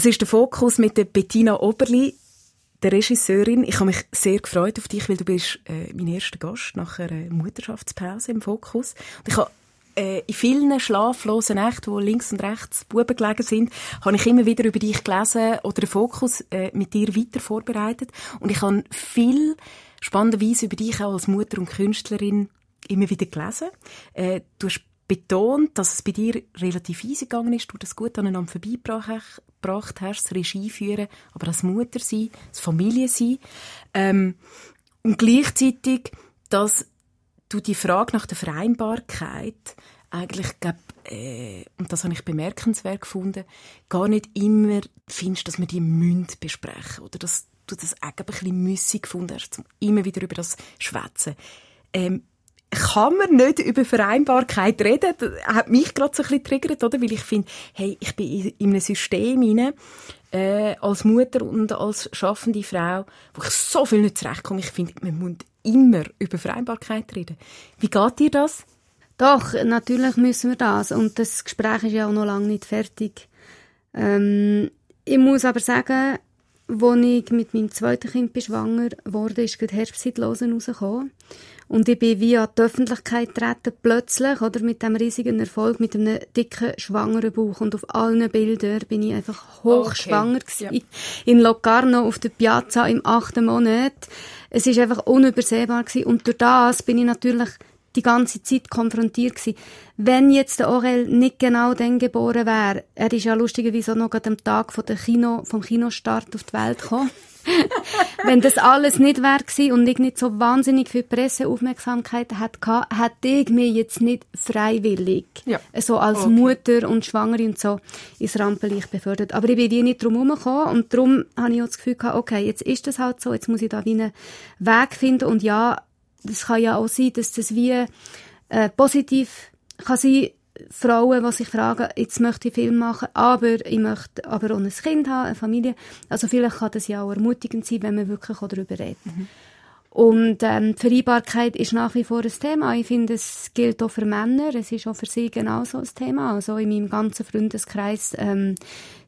Das ist der Fokus mit der Bettina Oberli, der Regisseurin. Ich habe mich sehr gefreut auf dich, weil du bist äh, mein erster Gast nach einer Mutterschaftspause im Fokus. Und ich habe äh, in vielen schlaflosen Nächten, wo links und rechts Buben gelegen sind, habe ich immer wieder über dich gelesen oder den Fokus äh, mit dir weiter vorbereitet. Und ich habe viel spannenderweise über dich auch als Mutter und Künstlerin immer wieder gelesen. Äh, du hast betont, dass es bei dir relativ easy gegangen ist, du das gut aneinander vorbeigebracht hast, das Regie führen, aber als Mutter sein, als Familie sein. Ähm, und gleichzeitig, dass du die Frage nach der Vereinbarkeit eigentlich, glaub, äh, und das habe ich bemerkenswert gefunden, gar nicht immer findest, dass wir die Münd besprechen oder dass du das eigentlich ein bisschen müssig gefunden hast, um immer wieder über das schwätzen. Ähm, kann man nicht über Vereinbarkeit reden? Das hat mich gerade so ein bisschen triggert, oder? Weil ich finde, hey, ich bin in einem System hinein, äh, als Mutter und als schaffende Frau, wo ich so viel nicht zurechtkomme. Ich finde, man muss immer über Vereinbarkeit reden. Wie geht dir das? Doch, natürlich müssen wir das. Und das Gespräch ist ja auch noch lange nicht fertig. Ähm, ich muss aber sagen, als ich mit meinem zweiten Kind schwanger wurde, ist gerade Herbstzeitlosen rausgekommen. Und ich bin via die Öffentlichkeit getreten, plötzlich, oder, mit dem riesigen Erfolg, mit einem dicken, schwangeren Bauch. Und auf allen Bildern bin ich einfach hochschwanger okay. gewesen. Ja. In Locarno auf der Piazza im achten Monat. Es ist einfach unübersehbar gewesen. Und durch das bin ich natürlich die ganze Zeit konfrontiert gewesen. Wenn jetzt der Aurel nicht genau dann geboren wäre, er ist ja lustigerweise auch noch am Tag von der Kino, vom Kinostart auf die Welt gekommen. Wenn das alles nicht wäre gewesen und ich nicht so wahnsinnig viel Presseaufmerksamkeit hätte, hätte ich mich jetzt nicht freiwillig, ja. so als okay. Mutter und Schwangere und so, ins Rampenlicht befördert. Aber ich bin wie nicht drum herumgekommen und darum habe ich auch das Gefühl gehabt, okay, jetzt ist das halt so, jetzt muss ich da wie einen Weg finden und ja, das kann ja auch sein, dass das wie äh, positiv kann sein, Frauen, die sich fragen, jetzt möchte ich Film machen, aber ich möchte aber auch ein Kind haben, eine Familie. Also vielleicht kann das ja auch ermutigend sein, wenn man wirklich darüber redet. Mhm. Und ähm, die Vereinbarkeit ist nach wie vor ein Thema. Ich finde, es gilt auch für Männer. Es ist auch für sie genauso ein Thema. Also in meinem ganzen Freundeskreis ähm,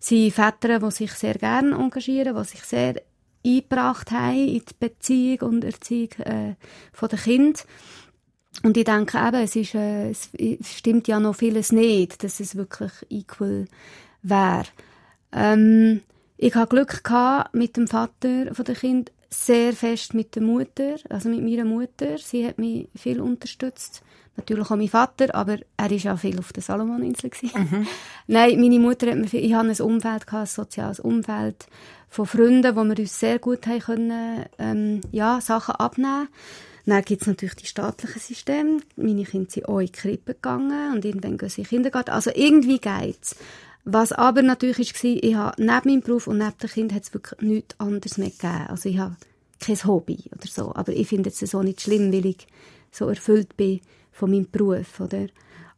sind Väter, die sich sehr gerne engagieren, die sich sehr eingebracht haben in die Beziehung und Erziehung äh, von den Kindern. Und ich denke eben, es, ist, äh, es stimmt ja noch vieles nicht, dass es wirklich equal wäre. Ähm, ich hatte Glück gehabt mit dem Vater von der Kind, sehr fest mit der Mutter, also mit meiner Mutter. Sie hat mich viel unterstützt. Natürlich auch mein Vater, aber er war ja viel auf der Salomoninsel. Mhm. Nein, meine Mutter hat mir viel, ich hatte ein Umfeld, gehabt, ein soziales Umfeld von Freunden, wo wir uns sehr gut haben können, ähm, ja, Sachen abnehmen dann gibt es natürlich die staatlichen Systeme. Meine Kinder sind auch in die Krippe gegangen und irgendwann gehen sie in den Kindergarten. Also irgendwie geht's. Was aber natürlich war, ich habe neben meinem Beruf und neben dem Kind hat es wirklich nichts anderes mehr gegeben. Also ich habe kein Hobby oder so. Aber ich finde es so nicht schlimm, weil ich so erfüllt bin von meinem Beruf, oder?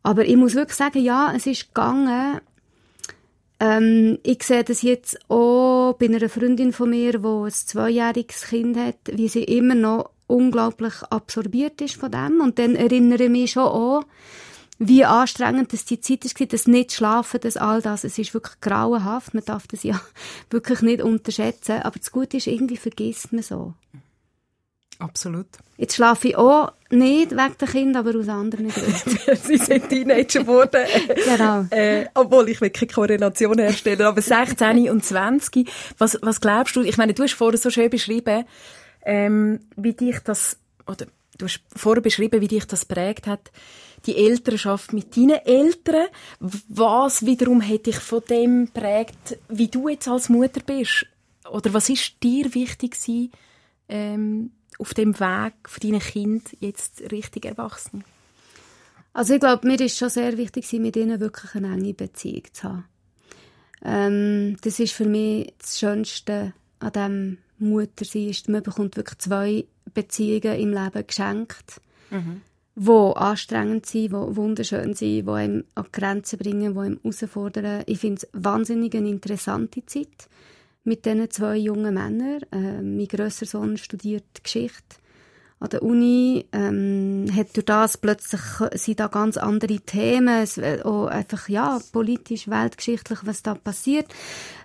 Aber ich muss wirklich sagen, ja, es ist gegangen. Ähm, ich sehe das jetzt auch bei einer Freundin von mir, die ein zweijähriges Kind hat, wie sie immer noch unglaublich absorbiert ist von dem. Und dann erinnere ich mich schon an, wie anstrengend das die Zeit war, das nicht schlafen, das all das. Es ist wirklich grauenhaft. Man darf das ja wirklich nicht unterschätzen. Aber das Gute ist, irgendwie vergisst man so. Absolut. Jetzt schlafe ich auch nicht wegen der Kinder, aber aus anderen Gründen. Sie sind Teenager geworden. genau. Äh, obwohl ich will keine Korrelation herstellen, aber 16 und 20. Was, was glaubst du? Ich meine, du hast vorher so schön beschrieben, ähm, wie dich das, oder du hast vorher beschrieben, wie dich das prägt hat, die Elternschaft mit deinen Eltern. Was wiederum hat dich von dem prägt, wie du jetzt als Mutter bist? Oder was ist dir wichtig gewesen, ähm, auf dem Weg von deinen Kind jetzt richtig erwachsen? Also ich glaube, mir ist schon sehr wichtig, mit ihnen wirklich eine enge Beziehung zu haben. Ähm, das ist für mich das Schönste an dem Mutter ist, man bekommt wirklich zwei Beziehungen im Leben geschenkt, mhm. wo anstrengend sind, wo wunderschön sind, wo einem an die Grenzen bringen, wo einem herausfordern. Ich finde es wahnsinnig eine interessante Zeit mit diesen zwei jungen Männern. Äh, mein grösser Sohn studiert Geschichte an der Uni ähm, hat durch das plötzlich sind da ganz andere Themen, es, auch einfach ja politisch, weltgeschichtlich, was da passiert.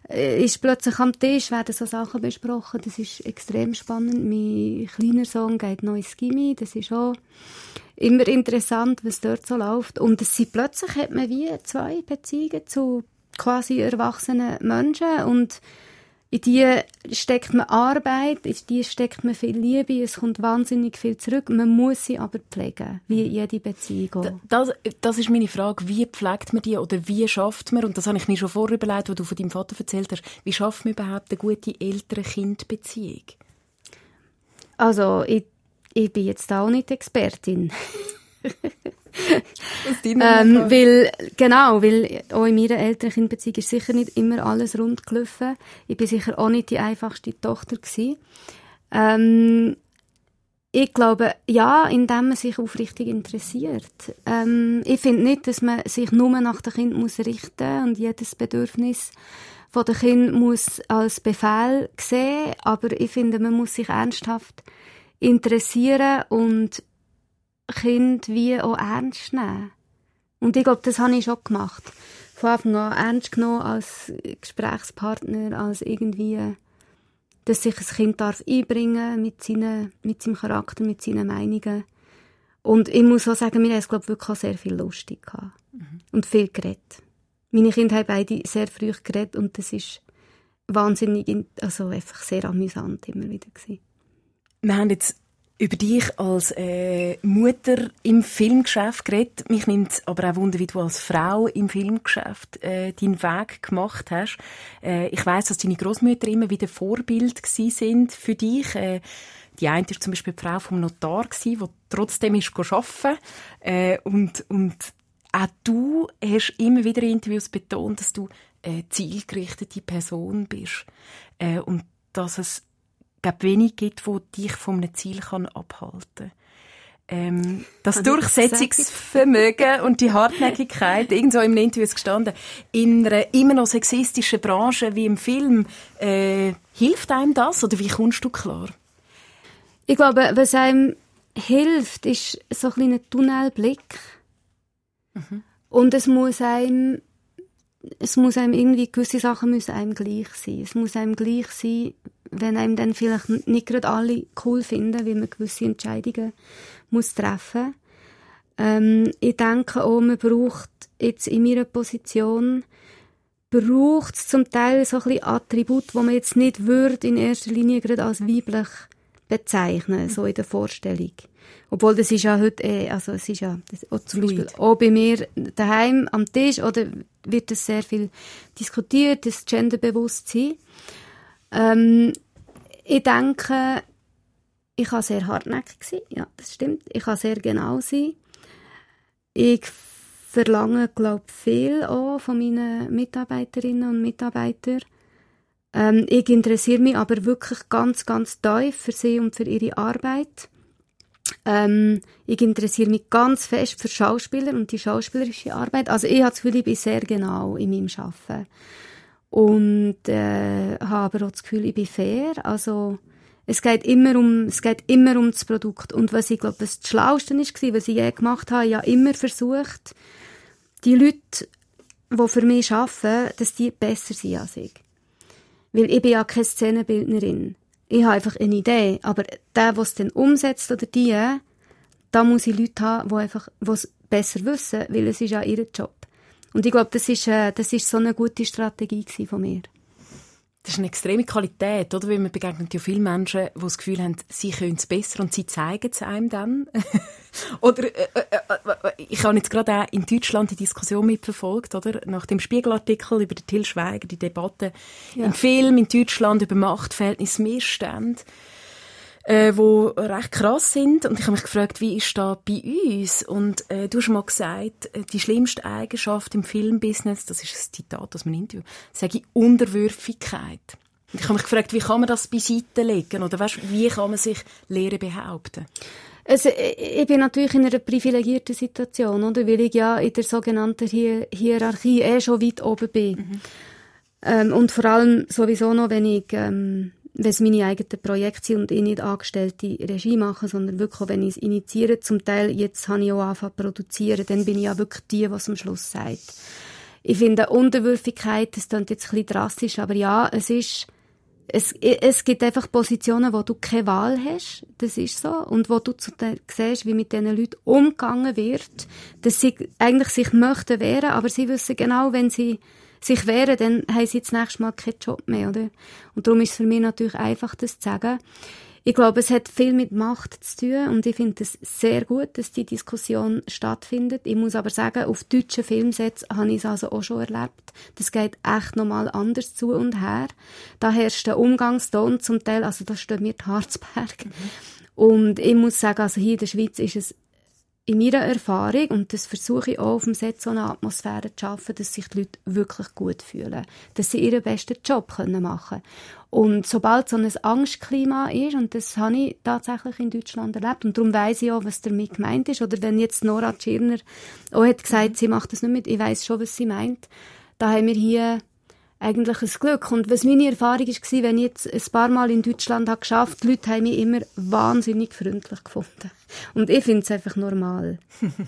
Äh, ist plötzlich am Tisch, werden so Sachen besprochen. Das ist extrem spannend. Mein kleiner Sohn geht neu ins Gimmi. Das ist auch immer interessant, was dort so läuft. Und es sind plötzlich hat man wie zwei Beziehungen zu quasi erwachsenen Menschen und in die steckt man Arbeit, in die steckt man viel Liebe, es kommt wahnsinnig viel zurück. Man muss sie aber pflegen, wie jede Beziehung. Das, das ist meine Frage. Wie pflegt man die oder wie schafft man, und das habe ich mir schon vorher überlegt, wo du von deinem Vater erzählt hast, wie schafft man überhaupt eine gute Eltern-Kind-Beziehung? Also, ich, ich bin jetzt auch nicht Expertin. Ähm, weil, genau, weil auch in meiner Elternkindbeziehung ist sicher nicht immer alles rund gelaufen. Ich bin sicher auch nicht die einfachste Tochter gewesen. Ähm, ich glaube, ja, indem man sich aufrichtig interessiert. Ähm, ich finde nicht, dass man sich nur nach dem Kind muss richten und jedes Bedürfnis von dem Kind muss als Befehl sehen, aber ich finde, man muss sich ernsthaft interessieren und Kind wie auch ernst nehmen. Und ich glaube, das habe ich schon gemacht. Von Anfang an ernst genommen als Gesprächspartner, als irgendwie, dass sich ein Kind darf einbringen mit, seinen, mit seinem Charakter, mit seinen Meinungen. Und ich muss auch sagen, wir haben es, glaube ich, wirklich auch sehr viel lustig gehabt. Mhm. Und viel geredet. Meine Kinder haben beide sehr früh geredet und das ist wahnsinnig, also einfach sehr amüsant immer wieder gewesen. Wir haben jetzt über dich als äh, Mutter im Filmgeschäft geredet. Mich nimmt aber auch Wunder, wie du als Frau im Filmgeschäft äh, deinen Weg gemacht hast. Äh, ich weiß, dass deine Großmütter immer wieder Vorbild sind für dich. Äh, die eine war zum Beispiel die Frau vom Notar, die trotzdem ist arbeiten äh, und, und auch du hast immer wieder in Interviews betont, dass du eine zielgerichtete Person bist äh, und dass es glaube, wenig gibt, wo dich von einem Ziel kann abhalten kann. Ähm, das Durchsetzungsvermögen und die Hartnäckigkeit, irgendwo im Interview ist gestanden, in einer immer noch sexistischen Branche wie im Film, äh, hilft einem das oder wie kommst du klar? Ich glaube, was einem hilft, ist so ein kleiner Tunnelblick. Mhm. Und es muss einem es muss einem irgendwie, gewisse Sachen müssen einem gleich sein. Es muss einem gleich sein, wenn einem dann vielleicht nicht gerade alle cool finden, wie man gewisse Entscheidungen muss treffen. Ähm, ich denke auch, man braucht jetzt in meiner Position braucht es zum Teil so ein bisschen Attribut, wo man jetzt nicht würde in erster Linie gerade als weiblich bezeichnen, so in der Vorstellung. Obwohl das ist ja heute, eh, also es ist ja auch zum Beispiel auch bei mir daheim am Tisch oder wird das sehr viel diskutiert, das Genderbewusstsein. Ähm, ich denke, ich kann sehr hartnäckig sein. Ja, das stimmt. Ich kann sehr genau sein. Ich verlange, glaube ich, viel auch von meinen Mitarbeiterinnen und Mitarbeitern. Ähm, ich interessiere mich aber wirklich ganz, ganz tief für sie und für ihre Arbeit. Ähm, ich interessiere mich ganz fest für Schauspieler und die schauspielerische Arbeit. Also ich habe das Gefühl, ich bin sehr genau in meinem Arbeiten. Und äh, habe aber auch das Gefühl, ich bin fair. Also es geht immer um, es geht immer um das Produkt. Und was ich glaube, das Schlauste war, was ich je gemacht habe, ja immer versucht, die Leute, die für mich arbeiten, dass die besser sind als ich. Weil ich bin ja keine Szenenbildnerin. Ich habe einfach eine Idee. Aber der, der es dann umsetzt oder die, da muss ich Leute haben, die einfach, die es besser wissen, weil es ist ja ihr Job. Und ich glaube, das ist, äh, das ist so eine gute Strategie von mir. Das ist eine extreme Qualität, oder? Weil man begegnet ja viele Menschen, die das Gefühl haben, sie können es besser und sie zeigen es einem dann. oder äh, äh, äh, ich habe jetzt gerade auch in Deutschland die Diskussion mitverfolgt, oder? Nach dem Spiegelartikel über den Till Schweiger, die Debatte ja. im Film in Deutschland über Machtverhältnisse, Missstände äh, wo recht krass sind. Und ich habe mich gefragt, wie ist das bei uns? Und äh, du hast mal gesagt, äh, die schlimmste Eigenschaft im Filmbusiness, das ist ein Zitat aus meinem Interview, sage ich Unterwürfigkeit. Und ich habe mich gefragt, wie kann man das beiseite legen? Oder weißt, wie kann man sich Lehre behaupten? Also, ich bin natürlich in einer privilegierten Situation, oder? Weil ich ja in der sogenannten Hier Hierarchie eh schon weit oben bin. Mhm. Ähm, und vor allem sowieso noch, wenn ich ähm, wenn es meine eigenen Projekte sind und ich nicht angestellte Regie mache, sondern wirklich, wenn ich es initiiere, zum Teil, jetzt habe ich auch angefangen zu produzieren, dann bin ich ja wirklich die, was am Schluss sagt. ich finde Unterwürfigkeit, das klingt jetzt ein bisschen drastisch, aber ja, es ist, es, es gibt einfach Positionen, wo du keine Wahl hast, das ist so, und wo du zu den, siehst, wie mit diesen Leuten umgegangen wird, dass sie eigentlich sich möchten wehren, aber sie wissen genau, wenn sie sich wehren, dann haben sie das nächste Mal keinen Job mehr, oder? Und darum ist es für mich natürlich einfach, das zu sagen. Ich glaube, es hat viel mit Macht zu tun und ich finde es sehr gut, dass die Diskussion stattfindet. Ich muss aber sagen, auf deutschen Filmsets habe ich es also auch schon erlebt. Das geht echt nochmal anders zu und her. Da herrscht der Umgangston zum Teil, also da steht mir die Harzberg. Mhm. Und ich muss sagen, also hier in der Schweiz ist es in meiner Erfahrung, und das versuche ich auch auf dem Set, so eine Atmosphäre zu schaffen, dass sich die Leute wirklich gut fühlen. Dass sie ihren besten Job können machen Und sobald so ein Angstklima ist, und das habe ich tatsächlich in Deutschland erlebt, und darum weiss ich auch, was damit gemeint ist, oder wenn jetzt Nora Tschirner auch hat gesagt, sie macht das nicht mit, ich weiß schon, was sie meint, da haben wir hier eigentlich ein Glück. Und was meine Erfahrung war, wenn ich jetzt ein paar Mal in Deutschland habe geschafft, die Leute haben mich immer wahnsinnig freundlich gefunden. Und ich finde es einfach normal.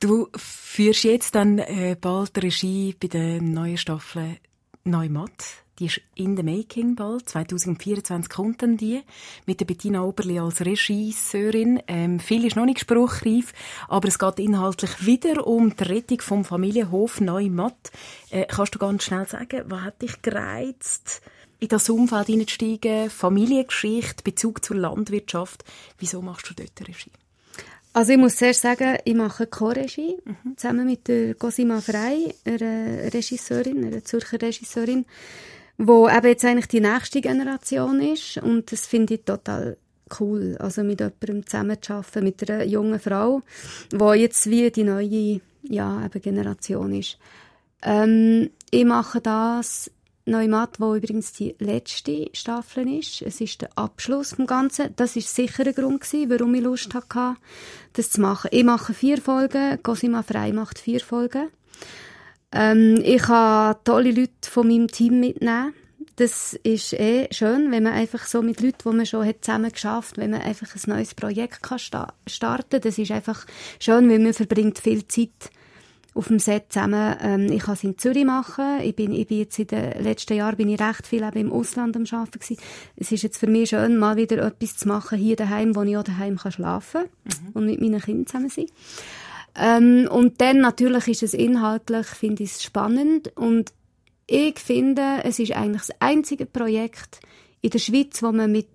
Du führst jetzt dann äh, bald Regie bei der neuen Staffel Neumatt. Die ist in the making bald. 2024 kommt dann die. Mit der Bettina Oberli als Regisseurin. Ähm, viel ist noch nicht spruchreif, aber es geht inhaltlich wieder um die Rettung vom Familienhof Neumatt. Äh, kannst du ganz schnell sagen, was hat dich gereizt, in das Umfeld hineinzusteigen? Familiengeschichte, Bezug zur Landwirtschaft. Wieso machst du dort Regie? Also ich muss zuerst sagen, ich mache Co-Regie mhm. zusammen mit der Cosima Frey, einer Regisseurin, einer Zürcher Regisseurin wo eben jetzt eigentlich die nächste Generation ist und das finde ich total cool, also mit jemandem zusammenzuarbeiten, mit einer jungen Frau, wo jetzt wie die neue ja, eben Generation ist. Ähm, ich mache das Neumatt, wo übrigens die letzte Staffel ist. Es ist der Abschluss vom Ganzen. Das ist sicher ein Grund gewesen, warum ich Lust hatte, das zu machen. Ich mache vier Folgen, Cosima Frei macht vier Folgen. Ähm, ich kann tolle Leute von meinem Team mitnehmen. Das ist eh schön, wenn man einfach so mit Leuten, die man schon hat zusammen geschafft, wenn man einfach ein neues Projekt kann sta starten. Das ist einfach schön, weil man verbringt viel Zeit auf dem Set zusammen. Ähm, ich kann es in Zürich machen. Ich bin, ich bin jetzt in den letzten Jahren bin ich recht viel eben im Ausland am Arbeiten gewesen. Es ist jetzt für mich schön, mal wieder etwas zu machen hier daheim, wo ich auch daheim kann schlafen mhm. und mit meinen Kindern zusammen sein. Ähm, und dann natürlich ist es inhaltlich, finde ich es spannend und ich finde, es ist eigentlich das einzige Projekt in der Schweiz, wo man mit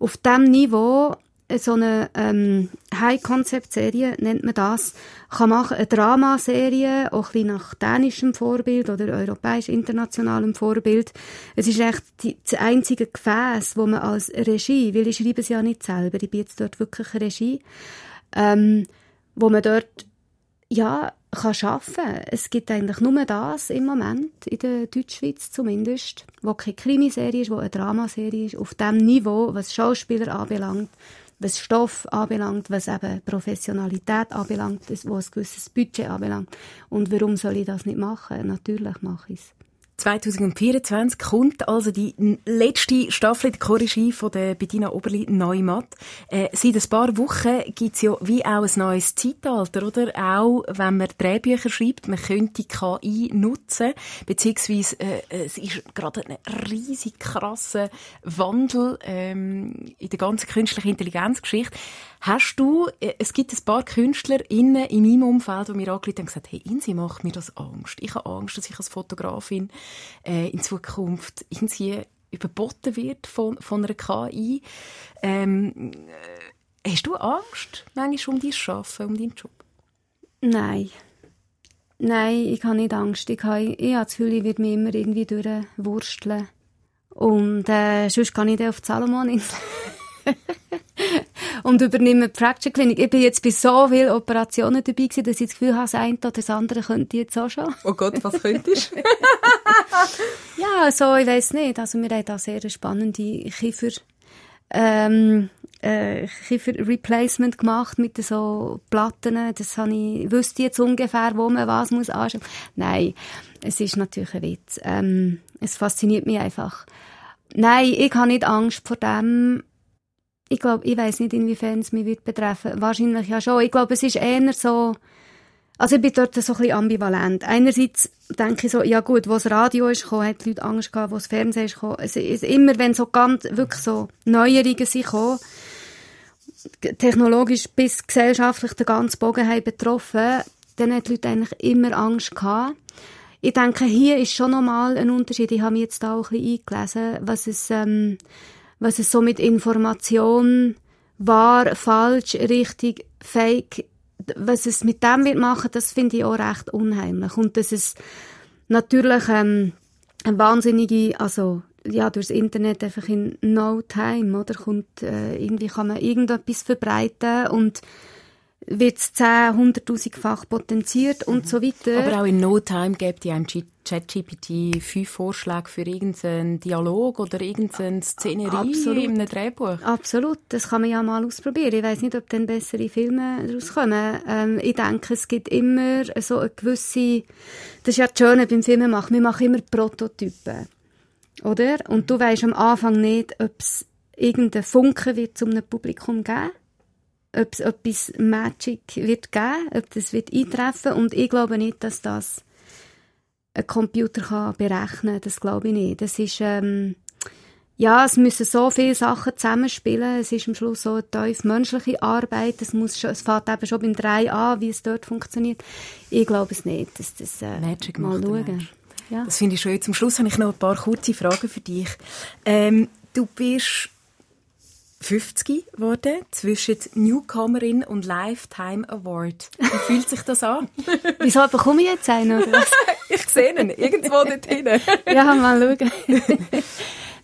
auf dem Niveau so eine ähm, High-Concept-Serie, nennt man das, kann machen, eine Dramaserie, auch ein bisschen nach dänischem Vorbild oder europäisch-internationalem Vorbild. Es ist echt die, das einzige Gefäß, wo man als Regie, weil ich schreibe es ja nicht selber, ich bin jetzt dort wirklich Regie, ähm, wo man dort ja, kann arbeiten. Es gibt eigentlich nur das im Moment, in der Deutschschweiz zumindest, wo keine Krimiserie ist, wo eine Dramaserie ist, auf dem Niveau, was Schauspieler anbelangt, was Stoff anbelangt, was eben Professionalität anbelangt, was ein gewisses Budget anbelangt. Und warum soll ich das nicht machen? Natürlich mache ich es. 2024 kommt also die letzte Staffel der Choreografie von der Bettina Oberli Neumatt. Äh, seit ein paar Wochen gibt's ja wie auch ein neues Zeitalter, oder? Auch wenn man Drehbücher schreibt, man könnte KI nutzen, beziehungsweise äh, es ist gerade ein riesig krasser Wandel ähm, in der ganzen künstlichen Intelligenzgeschichte. Hast du, äh, es gibt ein paar KünstlerInnen in meinem Umfeld, die mir angerufen haben und gesagt, hey, Insi, macht mir das Angst. Ich habe Angst, dass ich als Fotografin äh, in Zukunft irgendwie überboten wird von, von einer KI. Ähm, äh, hast du Angst manchmal um dein Arbeiten, um deinen Job? Nein. Nein, ich habe nicht Angst. Ich habe, ich habe das Gefühl, ich werde mich immer irgendwie durchwursteln. Und äh, sonst kann ich dann auf die Salomon-Insel. und übernehme die Fracture Clinic. Ich bin jetzt bei so vielen Operationen dabei gewesen, dass ich das Gefühl habe, das eine oder das andere könnte ich jetzt auch schon. Oh Gott, was könntest du? ja, so, ich weiß nicht. Also wir haben da sehr spannende Kiefer, ähm, äh, Kiefer Replacement gemacht mit so Platten. Das habe ich, wüsste jetzt ungefähr, wo man was muss anschauen. Nein, es ist natürlich ein Witz. Ähm, es fasziniert mich einfach. Nein, ich habe nicht Angst vor dem, ich glaube, ich weiß nicht, inwiefern es mich wird betreffen. Wahrscheinlich ja schon. Ich glaube, es ist eher so, Also ich bin dort so ein bisschen ambivalent. Einerseits denke ich so, ja gut, wo das Radio ist gekommen, hat die Leute Angst gehabt, wo das Fernsehen ist gekommen. Es ist immer, wenn so ganz, wirklich so Neuerungen sind gekommen, technologisch bis gesellschaftlich den ganzen Bogen haben betroffen, dann hat die Leute eigentlich immer Angst gehabt. Ich denke, hier ist schon nochmal ein Unterschied. Ich habe mich jetzt da auch ein bisschen eingelesen, was es, ähm, was es so mit Information wahr, falsch, richtig, fake, was es mit dem wird machen, das finde ich auch recht unheimlich. Und dass es natürlich ähm, eine wahnsinnige, also ja, durchs Internet einfach in no time, oder? Kommt, äh, irgendwie kann man irgendetwas verbreiten und wird es 10, 100'000-fach potenziert und mhm. so weiter. Aber auch in No Time gibt ja ChatGPT fünf Vorschläge für irgendeinen Dialog oder irgendeine Szenerie Absolut. in einem Drehbuch. Absolut, das kann man ja mal ausprobieren. Ich weiß nicht, ob dann bessere Filme daraus kommen. Ähm, ich denke, es gibt immer so eine gewisse... Das ist ja das Schöne beim Filmen machen. Wir machen immer Prototypen. Oder? Und du weißt am Anfang nicht, ob es irgendeinen Funken wird zum Publikum geben ob es etwas Magic wird geben, ob das wird eintreffen und ich glaube nicht, dass das ein Computer kann berechnen kann. Das glaube ich nicht. Das ist, ähm, ja, es müssen so viele Sachen zusammenspielen. Es ist am Schluss so eine tief menschliche Arbeit. Es, muss schon, es fängt eben schon beim 3 an, wie es dort funktioniert. Ich glaube es nicht. Dass das, äh, Magic mal schauen. Ja. Das finde ich schön. Zum Schluss habe ich noch ein paar kurze Fragen für dich. Ähm, du bist 50 geworden, zwischen Newcomerin und Lifetime Award. Wie fühlt sich das an? Wieso bekomme ich jetzt einen? Oder was? ich sehe ihn, irgendwo dort hinten. ja, mal schauen.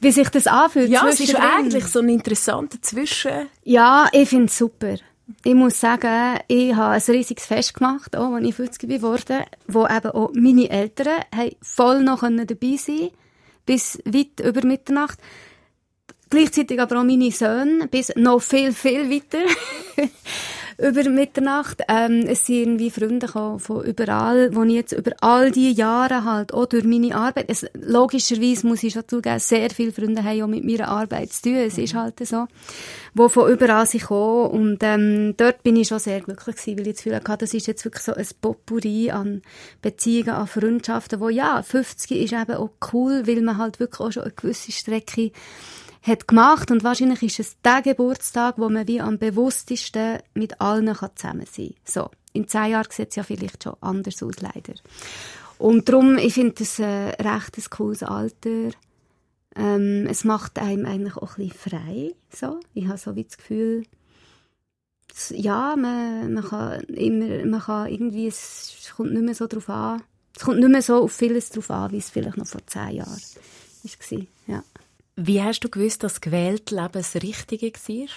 Wie sich das anfühlt. Ja, es ist eigentlich so ein interessanter Zwischen... Ja, ich finde es super. Ich muss sagen, ich habe ein riesiges Fest gemacht, auch als ich 50 geworden wo eben auch meine Eltern voll noch dabei sein bis weit über Mitternacht. Gleichzeitig aber auch meine Söhne, bis noch viel, viel weiter. über Mitternacht. Ähm, es sind irgendwie Freunde von überall, wo ich jetzt über all die Jahre halt, auch durch meine Arbeit, es, logischerweise muss ich schon zugeben, sehr viele Freunde haben auch mit meiner Arbeit zu tun, es ist halt so, wo von überall sie kommen und ähm, dort bin ich schon sehr glücklich gewesen, weil ich das Gefühl hatte, das ist jetzt wirklich so ein Potpourri an Beziehungen, an Freundschaften, wo ja, 50 ist eben auch cool, weil man halt wirklich auch schon eine gewisse Strecke hat gemacht und wahrscheinlich ist es der Geburtstag, wo man wie am bewusstesten mit allen zusammen sein kann. So, in zehn Jahren sieht es ja vielleicht schon anders aus, leider. Und darum, ich finde das ein recht cooles Alter. Ähm, es macht einem eigentlich auch ein bisschen frei. So. Ich habe so wie das Gefühl, ja, man, man, kann immer, man kann irgendwie, es kommt nicht mehr so drauf an. Es kommt nicht mehr so auf vieles drauf an, wie es vielleicht noch vor zehn Jahren war. Ja. Wie hast du gewusst, dass gewählt Leben das Richtige war?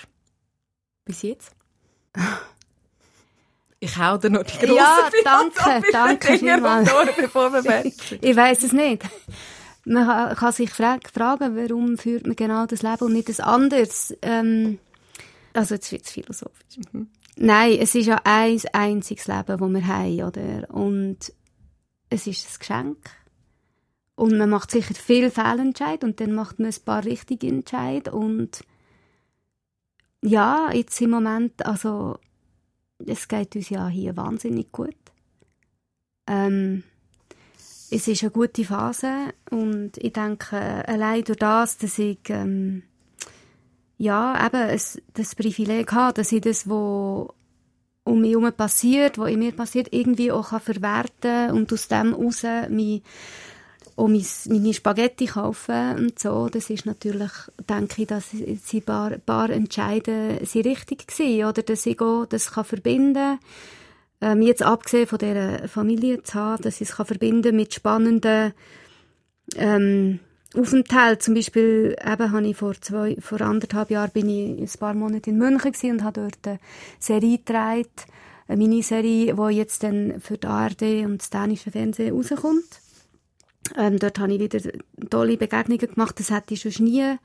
Bis jetzt? Ich hau dir noch die grosse Ja, danke, danke vielmals. bevor wir Ich weiß es nicht. Man kann sich fragen, warum führt man genau das Leben und nicht das anderes. Ähm, also jetzt wird es philosophisch. Mhm. Nein, es ist ja ein einziges Leben, das wir haben, oder? Und es ist ein Geschenk. Und man macht sicher viel Fehlentscheid und dann macht man ein paar richtige Entscheid und ja, jetzt im Moment, also es geht uns ja hier wahnsinnig gut. Ähm, es ist eine gute Phase und ich denke, allein durch das, dass ich ähm, ja, eben es, das Privileg habe, dass ich das, was um mich herum passiert, was in mir passiert, irgendwie auch verwerten kann und aus dem heraus mich auch meine Spaghetti kaufen und so, das ist natürlich, denke ich, dass sie paar, paar Entscheide sind richtig gewesen, oder dass ich auch das kann verbinden ähm, jetzt abgesehen von dieser Familie zu haben, dass ich es kann verbinden mit spannenden ähm, Aufenthalten. Zum Beispiel eben habe ich vor, zwei, vor anderthalb Jahren bin ich ein paar Monate in München und habe dort eine Serie gedreht, eine Miniserie, die jetzt dann für die ARD und das dänische Fernsehen rauskommt. Ähm, dort habe ich wieder tolle Begegnungen gemacht. Das hätte ich schon nie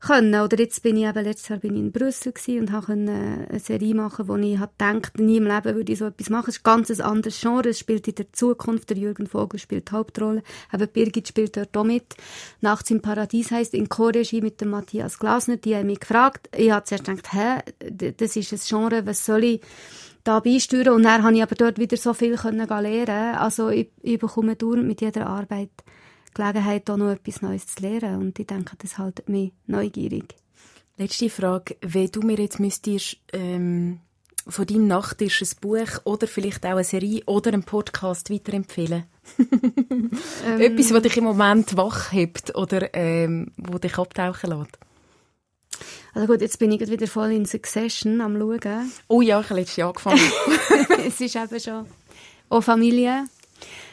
können. Oder jetzt bin ich eben, letztes Jahr bin ich in Brüssel und habe eine Serie machen, wo ich habe gedacht, nie im Leben würde ich so etwas machen. Es ist ein ganz anderes Genre. Es spielt in der Zukunft. Der Jürgen Vogel spielt die Hauptrolle. Eben Birgit spielt dort auch mit. Nachts im Paradies heisst in Co-Regie mit dem Matthias Glasner. Die haben mich gefragt. Ich habe zuerst gedacht, hä, das ist ein Genre, was soll ich da beisteuern. Und dann habe ich aber dort wieder so viel können lernen. Also ich, ich bekomme dauernd mit jeder Arbeit Gelegenheit, auch noch etwas Neues zu lernen. Und ich denke, das hält mich neugierig. Letzte Frage. Wenn du mir jetzt müsstest, ähm, von deinem Nachttisch ein Buch oder vielleicht auch eine Serie oder einen Podcast weiterempfehlen? ähm. Etwas, was dich im Moment wach hebt oder ähm, wo dich abtauchen lässt? Also gut, jetzt bin ich wieder voll in Succession am Schauen. Oh ja, ich habe letztes Jahr angefangen. es ist eben schon auch Familie.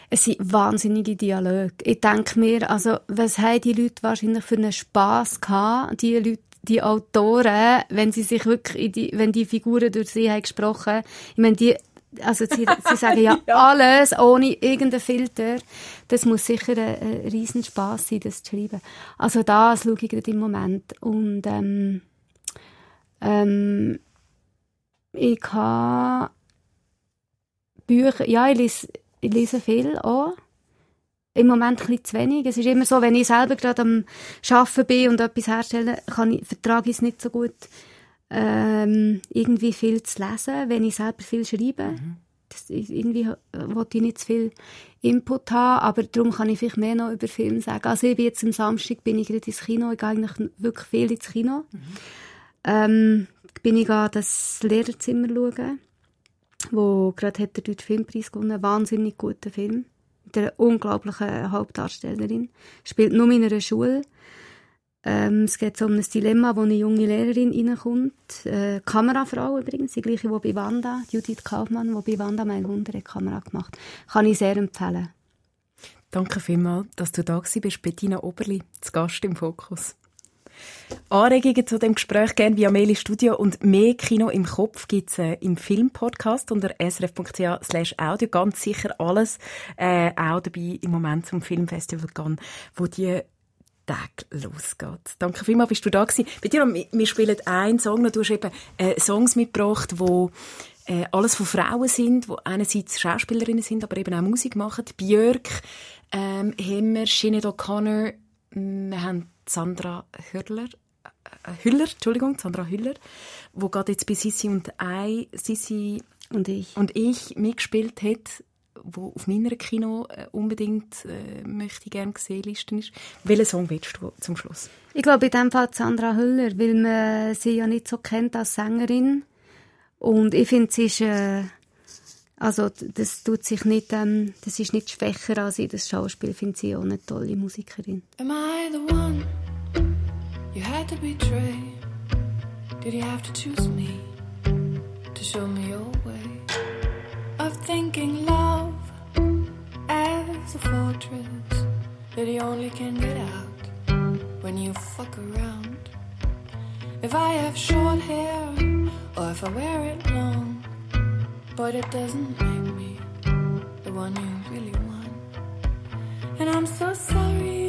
Es sind wahnsinnige Dialoge. Ich denke mir, also, was haben die Leute wahrscheinlich für einen Spass gehabt, die Leute, die Autoren, wenn sie sich wirklich, die, wenn die Figuren durch sie haben gesprochen, ich meine, die, also sie, sie sagen ja, ja, alles ohne irgendeinen Filter. Das muss sicher ein, ein riesen Spass sein, das zu schreiben. Also das schaue ich gerade im Moment. Und ähm, ähm, ich habe Bücher, ja, ich lese, ich lese viel auch. Im Moment ein bisschen zu wenig. Es ist immer so, wenn ich selber gerade am Arbeiten bin und etwas herstelle, kann ich, vertrage ich es nicht so gut, ähm, irgendwie viel zu lesen, wenn ich selber viel schreibe. Mhm. Das, irgendwie wollte ich nicht zu viel Input haben, aber darum kann ich vielleicht mehr noch über Filme sagen. Also ich bin jetzt am Samstag bin ich gerade ins Kino, ich gehe eigentlich wirklich viel ins Kino. Mhm. Ähm, bin ich an das Lehrerzimmer schauen wo gerade hat der Deutsche Filmpreis gewonnen, wahnsinnig guter Film, mit einer unglaublichen Hauptdarstellerin, spielt nur in einer Schule. Ähm, es geht um ein Dilemma, wo eine junge Lehrerin reinkommt, äh, Kamerafrau übrigens, die gleiche, die bei Wanda, Judith Kaufmann, die bei Wanda mein Wunder hat Kamera gemacht. Kann ich sehr empfehlen. Danke vielmals, dass du da bist, Bettina Oberli, zu Gast im Fokus. Anregungen zu dem Gespräch gerne via Mail Studio und mehr Kino im Kopf gibt es äh, im Filmpodcast unter srf.ch audio. Ganz sicher alles äh, auch dabei im Moment zum Filmfestival gehen, wo die Tag losgeht. Danke vielmals, bist du da gewesen. Bei dir, wir spielen einen Song, du hast eben äh, Songs mitgebracht, wo äh, alles von Frauen sind, die einerseits Schauspielerinnen sind, aber eben auch Musik machen. Björk, ähm, Hemmer, Sinead O'Connor, wir haben Sandra Hürler, äh, Hüller, Entschuldigung, Sandra Hüller, wo gerade jetzt bei Sissi und I, Sissi und ich, und ich mitgespielt hat, wo auf meiner Kino äh, unbedingt äh, möchte ich gerne gesehen Listen ist. Welchen Song willst du zum Schluss? Ich glaube in dem Fall Sandra Hüller, weil man sie ja nicht so kennt als Sängerin und ich finde sie ist äh, also das tut sich nicht, ähm, das ist nicht schwächer als ich das Schauspiel, finde sie auch eine tolle Musikerin. Am I the one you had to betray? Did you have to choose me to show me your way of thinking love as a fortress that you only can get out when you fuck around? If I have short hair or if I wear it long but it doesn't make me the one you really want. And I'm so sorry.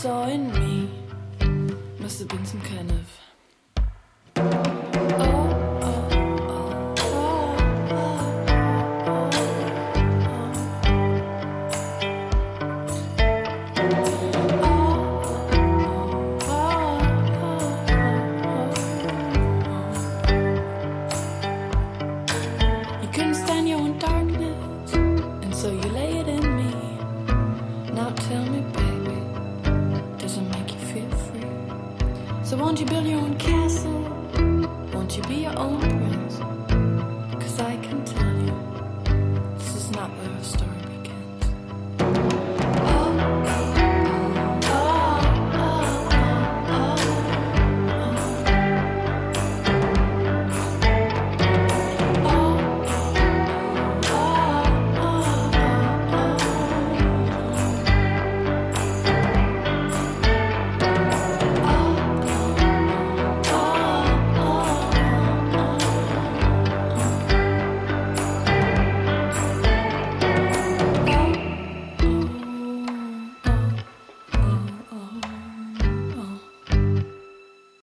So